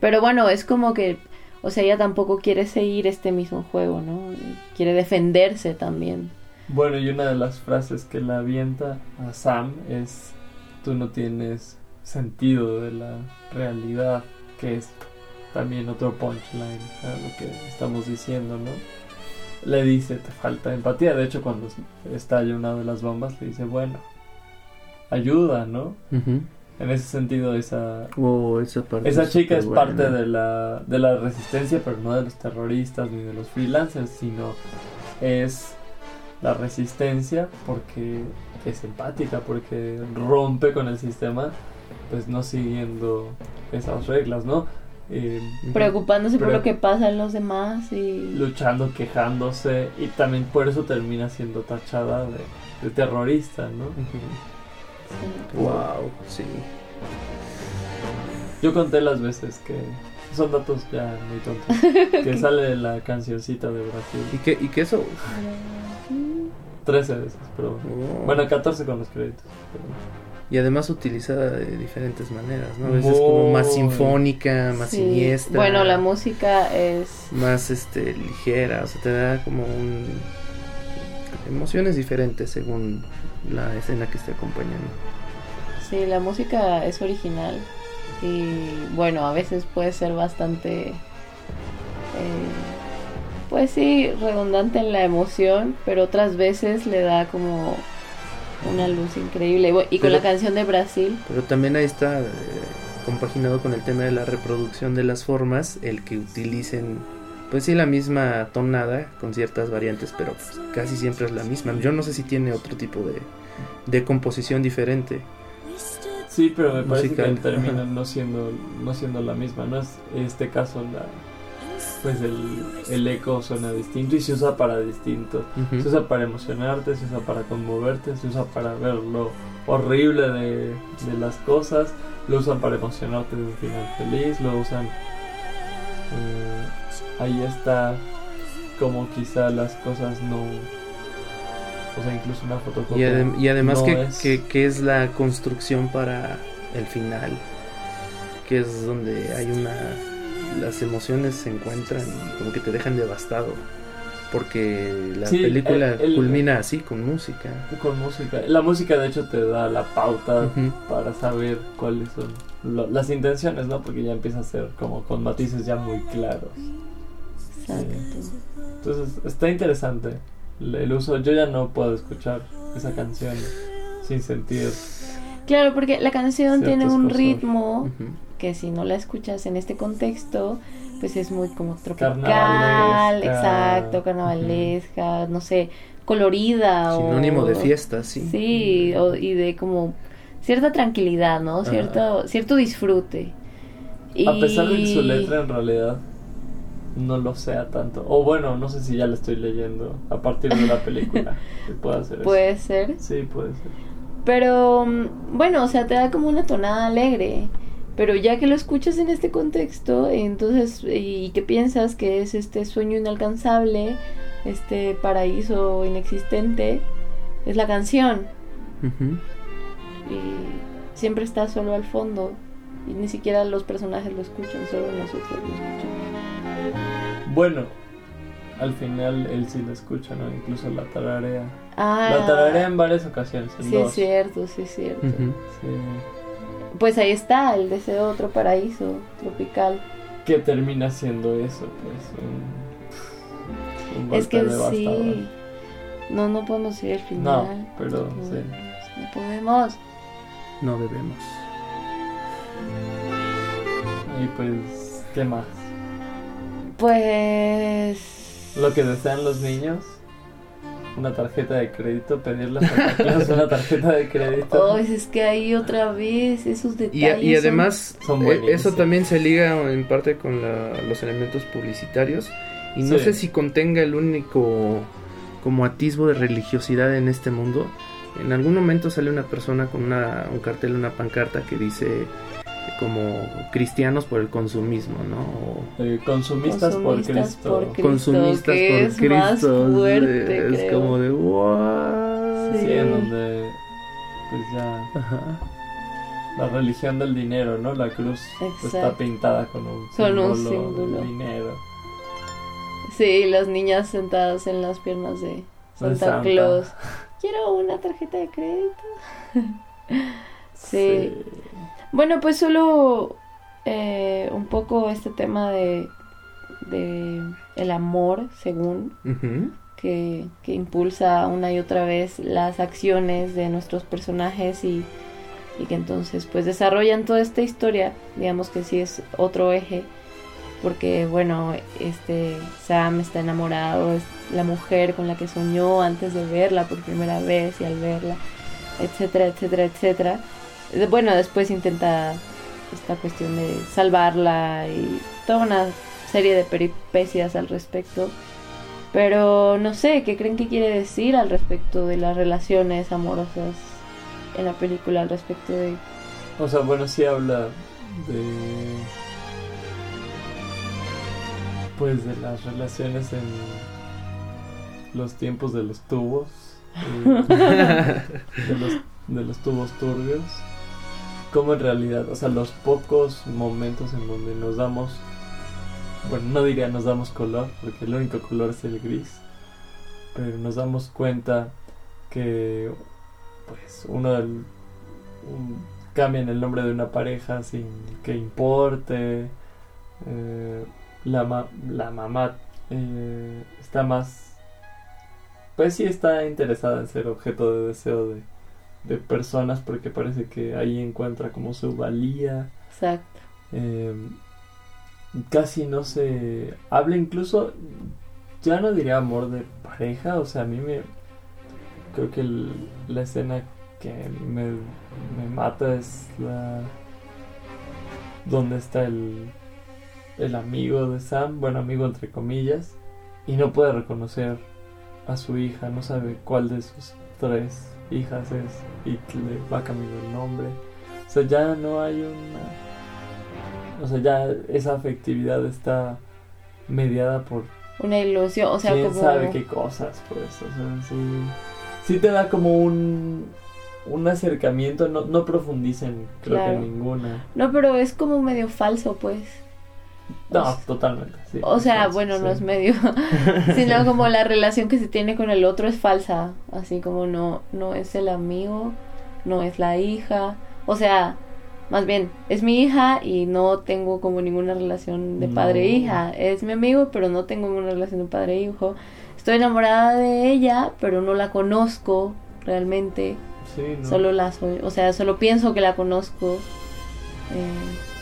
Pero bueno, es como que, o sea, ella tampoco quiere seguir este mismo juego, ¿no? Quiere defenderse también.
Bueno, y una de las frases que la avienta a Sam es: Tú no tienes sentido de la realidad, que es también otro punchline a lo que estamos diciendo, ¿no? Le dice: Te falta empatía. De hecho, cuando estalla una de las bombas, le dice: Bueno, ayuda, ¿no?
Ujú.
en ese sentido esa
Oh, esa parte
esa chica es parte de la de la resistencia, pero no de los terroristas ni de los freelancers, sino es la resistencia porque es empática, porque rompe con el sistema, pues no siguiendo esas reglas, ¿no? Eh,
Preocupándose por lo que pasa en los demás y...
luchando, quejándose y también por eso termina siendo tachada de, de terrorista, ¿no?
sí.
Wow, sí.
Yo conté las veces que son datos ya muy tontos, que sale la cancioncita de
¿Y
Brasil
qué, y qué eso?
13 veces, pero
Oh.
bueno, 14 con los créditos. pero-
Y además utilizada de diferentes maneras, ¿no? A veces como más sinfónica, más
Sí.
siniestra.
Bueno, la música es...
Más este, ligera, o sea, te da como un... emociones diferentes según la escena que esté acompañando.
Sí, la música es original y bueno, a veces puede ser bastante, eh, pues sí, redundante en la emoción, pero otras veces le da como una luz increíble. Y con
Pero-
la canción de Brasil,
Pero también ahí está eh, compaginado con el tema de la reproducción de las formas, el que utilicen, pues sí, la misma tonada con ciertas variantes, pero pues, casi siempre es la misma. Yo no sé si tiene otro tipo de, de composición diferente.
Sí, pero me parece que
Musical,
termina
ajá.
no siendo no siendo la misma, no es en este caso la pues el, el eco suena distinto y se usa para distinto. Se usa para emocionarte, se usa para conmoverte, se usa para ver lo horrible de, de las cosas, lo usan para emocionarte de un final feliz, lo usan... eh, ahí está como quizá las cosas no... O sea, incluso una
Y,
fotocopia.
adem- y además
no
que,
es-
que, que es la construcción para el final, que es donde hay una... Las emociones se encuentran y como que te dejan devastado, porque la
Sí,
película
el- el-
culmina así, con música.
Con música. La música de hecho te da la pauta para saber cuáles son lo- las intenciones, ¿no? Porque ya empieza a ser como con matices ya muy claros.
exacto.
Entonces está interesante el uso. Yo ya no puedo escuchar esa canción sin sentir.
Claro, porque la canción tiene un
cosas.
ritmo. Que si no la escuchas en este contexto, pues es muy como tropical,
Carnavalesca.
exacto, carnavalesca, no sé, colorida o
Sinónimo de fiesta, sí.
Sí, o- y de como cierta tranquilidad, ¿no? Cierto cierto disfrute. Y...
A pesar de que su letra en realidad no lo sea tanto. O bueno, no sé si ya la estoy leyendo a partir de la película. hacer eso.
puede ser,
Sí, puede ser.
pero mm, bueno, o sea, te da como una tonada alegre. Pero ya que lo escuchas en este contexto, entonces, ¿y qué piensas que es este sueño inalcanzable, este paraíso inexistente? Es la canción. Y siempre está solo al fondo. Y ni siquiera los personajes lo escuchan, solo nosotros lo escuchamos.
Bueno, al final él sí lo escucha, ¿no? Incluso la tararea.
Ah,
La tararea en varias ocasiones. en
sí es cierto, sí es cierto.
Sí.
Pues ahí está, el deseo de otro paraíso tropical.
Que termina siendo eso, pues. Un, un
es que
devastador.
sí. No, no podemos ir al
No,
final.
pero
no
sí.
podemos, no podemos.
No debemos.
Y pues, ¿qué más?
Pues...
Lo que desean los niños. Una tarjeta de crédito, pedirle a Santa Claus una tarjeta de crédito.
Oh, es que ahí otra vez esos
Y,
detalles.
y además,
son
eh, eso también se liga en parte con la- los elementos publicitarios. Y no
Sí.
sé si contenga el único como atisbo de religiosidad en este mundo. En algún momento sale una persona con una, un cartel, una pancarta que dice como cristianos por el consumismo, ¿no? O
Eh, consumistas, por
Consumistas
Cristo.
por Cristo.
consumistas
que
por
es más
Cristo.
fuerte,
es
creo.
como de what?
Sí,
Sí.
en donde pues ya
Ajá.
la religión del dinero, ¿no? La cruz pues, está pintada con un
Con
símbolo,
un símbolo.
de dinero.
Sí, las niñas sentadas en las piernas de Santa. Claus. Quiero una tarjeta de crédito. sí. Bueno, pues solo eh, un poco este tema de, de el amor, según, que impulsa una y otra vez las acciones de nuestros personajes y y que entonces pues desarrollan toda esta historia, digamos que sí es otro eje, porque bueno, este Sam está enamorado, es la mujer con la que soñó antes de verla por primera vez y al verla, etcétera, etcétera, etcétera. Bueno, después intenta esta cuestión de salvarla y toda una serie de peripecias al respecto. Pero no sé, ¿qué creen que quiere decir al respecto de las relaciones amorosas en la película? Al respecto de...
O sea, bueno, sí habla de. Pues de las relaciones en los tiempos de los tubos. eh, de, los, de los tubos turbios. Como en realidad, o sea, los pocos momentos en donde nos damos. Bueno, no diría nos damos color, porque el único color es el gris. Pero nos damos cuenta que. Pues uno del. un- cambian el nombre de una pareja sin que importe. eh, la, ma- la mamá eh, está más. Pues sí, está interesada en ser objeto de deseo de, de personas porque parece que ahí encuentra como su valía.
Exacto.
eh, casi no se habla incluso. Ya no diría amor de pareja, o sea, a mí me. Creo que el- la escena que me, me mata es la. donde está el. el amigo de Sam, bueno, amigo entre comillas, y no puede reconocer a su hija, no sabe cuál de sus tres hijas es, y le va cambiando el nombre. O sea, ya no hay una. O sea, ya esa afectividad está mediada por
Una ilusión, o sea,
quién
como...
sabe qué cosas, pues. O sea, sí, sí te da como un, un acercamiento, no, no profundicen, creo
Claro.
que en ninguna.
No, pero es como medio falso, pues.
No,
O sea-
totalmente. sí,
O sea, bueno, no es medio, sino como la relación que se tiene con el otro es falsa, así como no, no es el amigo, no es la hija, o sea, más bien, es mi hija y no tengo como ninguna relación de
No.
padre-hija, es mi amigo, pero no tengo ninguna relación de padre-hijo, estoy enamorada de ella, pero no la conozco realmente,
Sí, no.
solo la soy, o sea, solo pienso que la conozco. eh,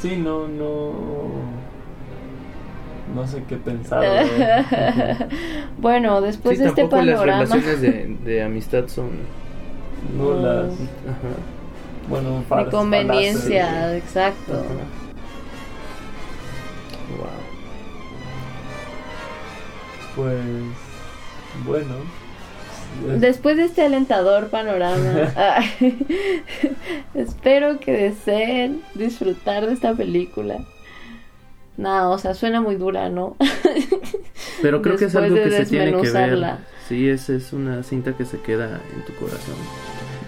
Sí, no, no. No sé qué pensar.
bueno, después
sí,
de este
tampoco las
panorama...
relaciones de, de amistad son...
Nulas.
Ajá.
Bueno,
de
fal-
conveniencia,
falaces.
exacto.
Wow.
Pues. Bueno.
Después de este alentador panorama, espero que deseen disfrutar de esta película. Nada, o sea, suena muy dura, ¿no?
Pero creo que es algo
de
que se tiene que ver. Sí, es, es una cinta que se queda en tu corazón.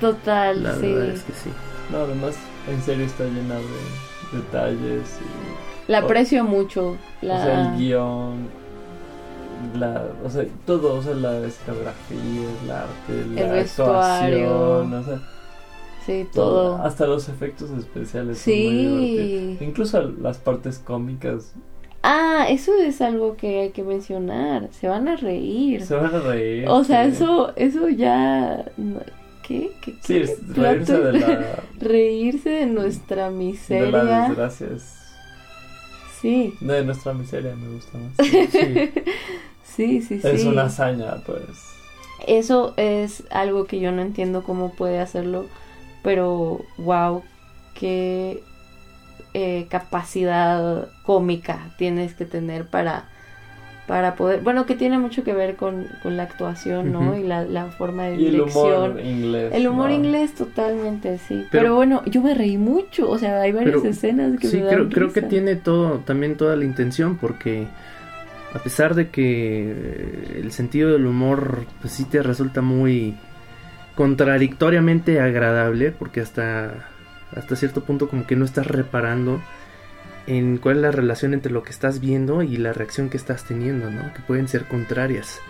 Total,
La
sí.
verdad es que sí.
No, además, en serio está llena de detalles y.
La aprecio mucho. La...
O sea, el guion, la, o sea, todo, o sea, la escenografía, el arte, la
El
actuación, o sea,
sí,
todo,
todo.
hasta los efectos especiales son muy
Sí.
Incluso las partes cómicas
Ah, eso es algo que hay que mencionar. Se van a reír.
se van a reír.
O sea,
sí.
eso, eso ya... no- ¿Qué? ¿Qué?
Sí,
qué?
es reírse de la,
Reírse de nuestra
de
miseria.
la desgracia. es-
Sí,
De nuestra miseria me gusta más.
Sí.
sí, sí, sí.
Es una hazaña, pues.
Eso es algo que yo no entiendo cómo puede hacerlo, pero wow, qué eh, capacidad cómica tienes que tener para, para poder, bueno, que tiene mucho que ver con, con la actuación, ¿no? Y la, la forma de
Y el
dirección.
humor inglés.
El humor
¿no?
inglés totalmente, sí. Pero,
Pero-
bueno, yo me reí mucho, o sea, hay varias
Pero-
escenas que
Sí,
me dan
creo, creo que tiene todo, también toda la intención, porque a pesar de que eh, el sentido del humor, pues sí te resulta muy contradictoriamente agradable, porque hasta, hasta cierto punto como que no estás reparando en cuál es la relación entre lo que estás viendo y la reacción que estás teniendo, ¿no? Que pueden ser contrarias.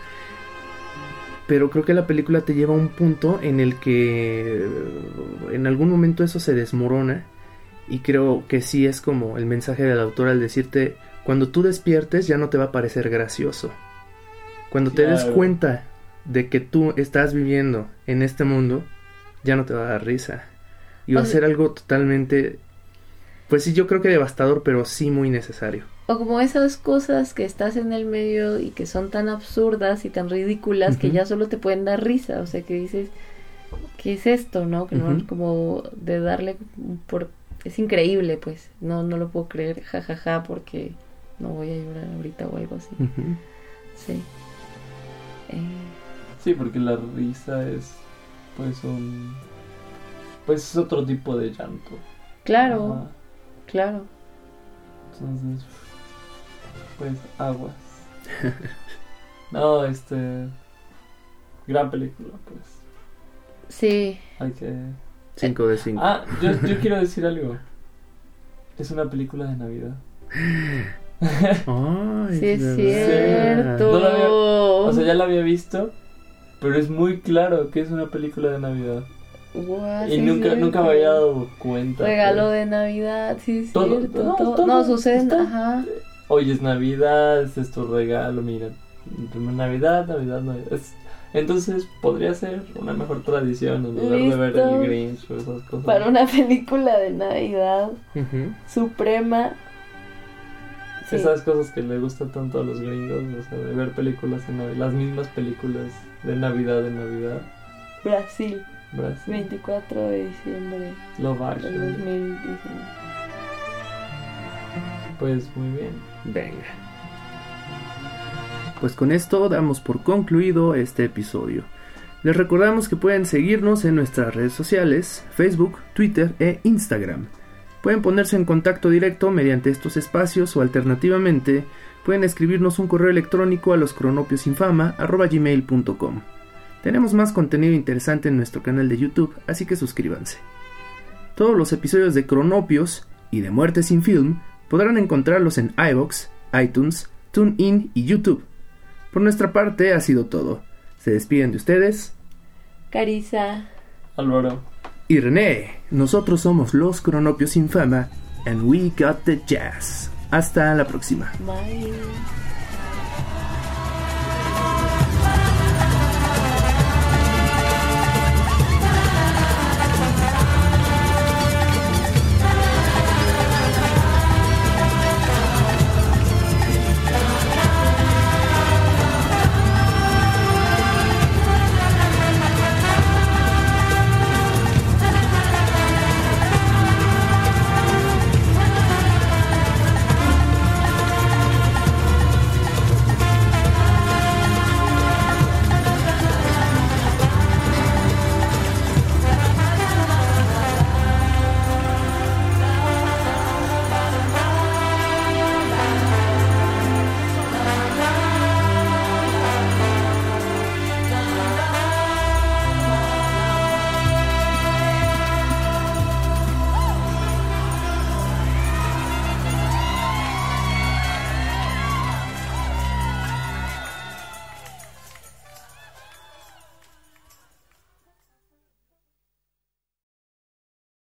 Pero creo que la película te lleva a un punto en el que eh, en algún momento eso se desmorona y creo que sí es como el mensaje del autor al decirte, cuando tú despiertes ya no te va a parecer gracioso. Cuando te des cuenta de que tú estás viviendo en este mundo, ya no te va a dar risa. Y va
O
a ser algo totalmente, pues sí, yo creo que devastador, pero sí muy necesario.
O como esas cosas que estás en el medio y que son tan absurdas y tan ridículas que ya solo te pueden dar risa. O sea, que dices, ¿qué es esto? ¿No? Que no como de darle por... Es increíble, pues. No, no lo puedo creer, jajaja, porque no voy a llorar ahorita o algo así. Sí. Eh,
Sí, porque la risa es pues un pues es otro tipo de llanto.
claro,
Ajá.
claro.
Entonces pues aguas. no, este gran película, pues.
Sí.
Hay que
5 de 5.
Ah, yo, yo quiero decir algo. Es una película de Navidad.
Ay,
Sí, es cierto.
No había- O sea, ya la había visto, pero es muy claro que es una película de Navidad. Y
sí
nunca, nunca me había dado cuenta.
Regalo
pues.
de Navidad, sí, es
Todo-
cierto.
no,
todo- no, sucede,
está-
ajá.
Hoy es Navidad, este es tu regalo, mira. Navidad, Navidad, Navidad. Es- entonces podría ser una mejor tradición en lugar de ver el Grinch o esas cosas.
Para una película de Navidad suprema. Sí.
Esas cosas que le gustan tanto a los gringos, o sea, de ver películas en Navidad, las mismas películas de Navidad en Navidad.
Brasil,
Brasil,
24 de diciembre
Love Actually.
2019.
Pues muy bien.
Venga. Pues con esto damos por concluido este episodio. Les recordamos que pueden seguirnos en nuestras redes sociales, Facebook, Twitter e Instagram. Pueden ponerse en contacto directo mediante estos espacios o alternativamente pueden escribirnos un correo electrónico a loscronopiosinfama.gmail.com Tenemos más contenido interesante en nuestro canal de YouTube, así que suscríbanse. Todos los episodios de Cronopios y de Muerte sin Film podrán encontrarlos en iVoox, iTunes, TuneIn y YouTube. Por nuestra parte ha sido todo. Se despiden de ustedes
Carisa.
Álvaro.
Y René. Nosotros somos los Cronopios sin fama and we got the jazz. Hasta la próxima.
Bye.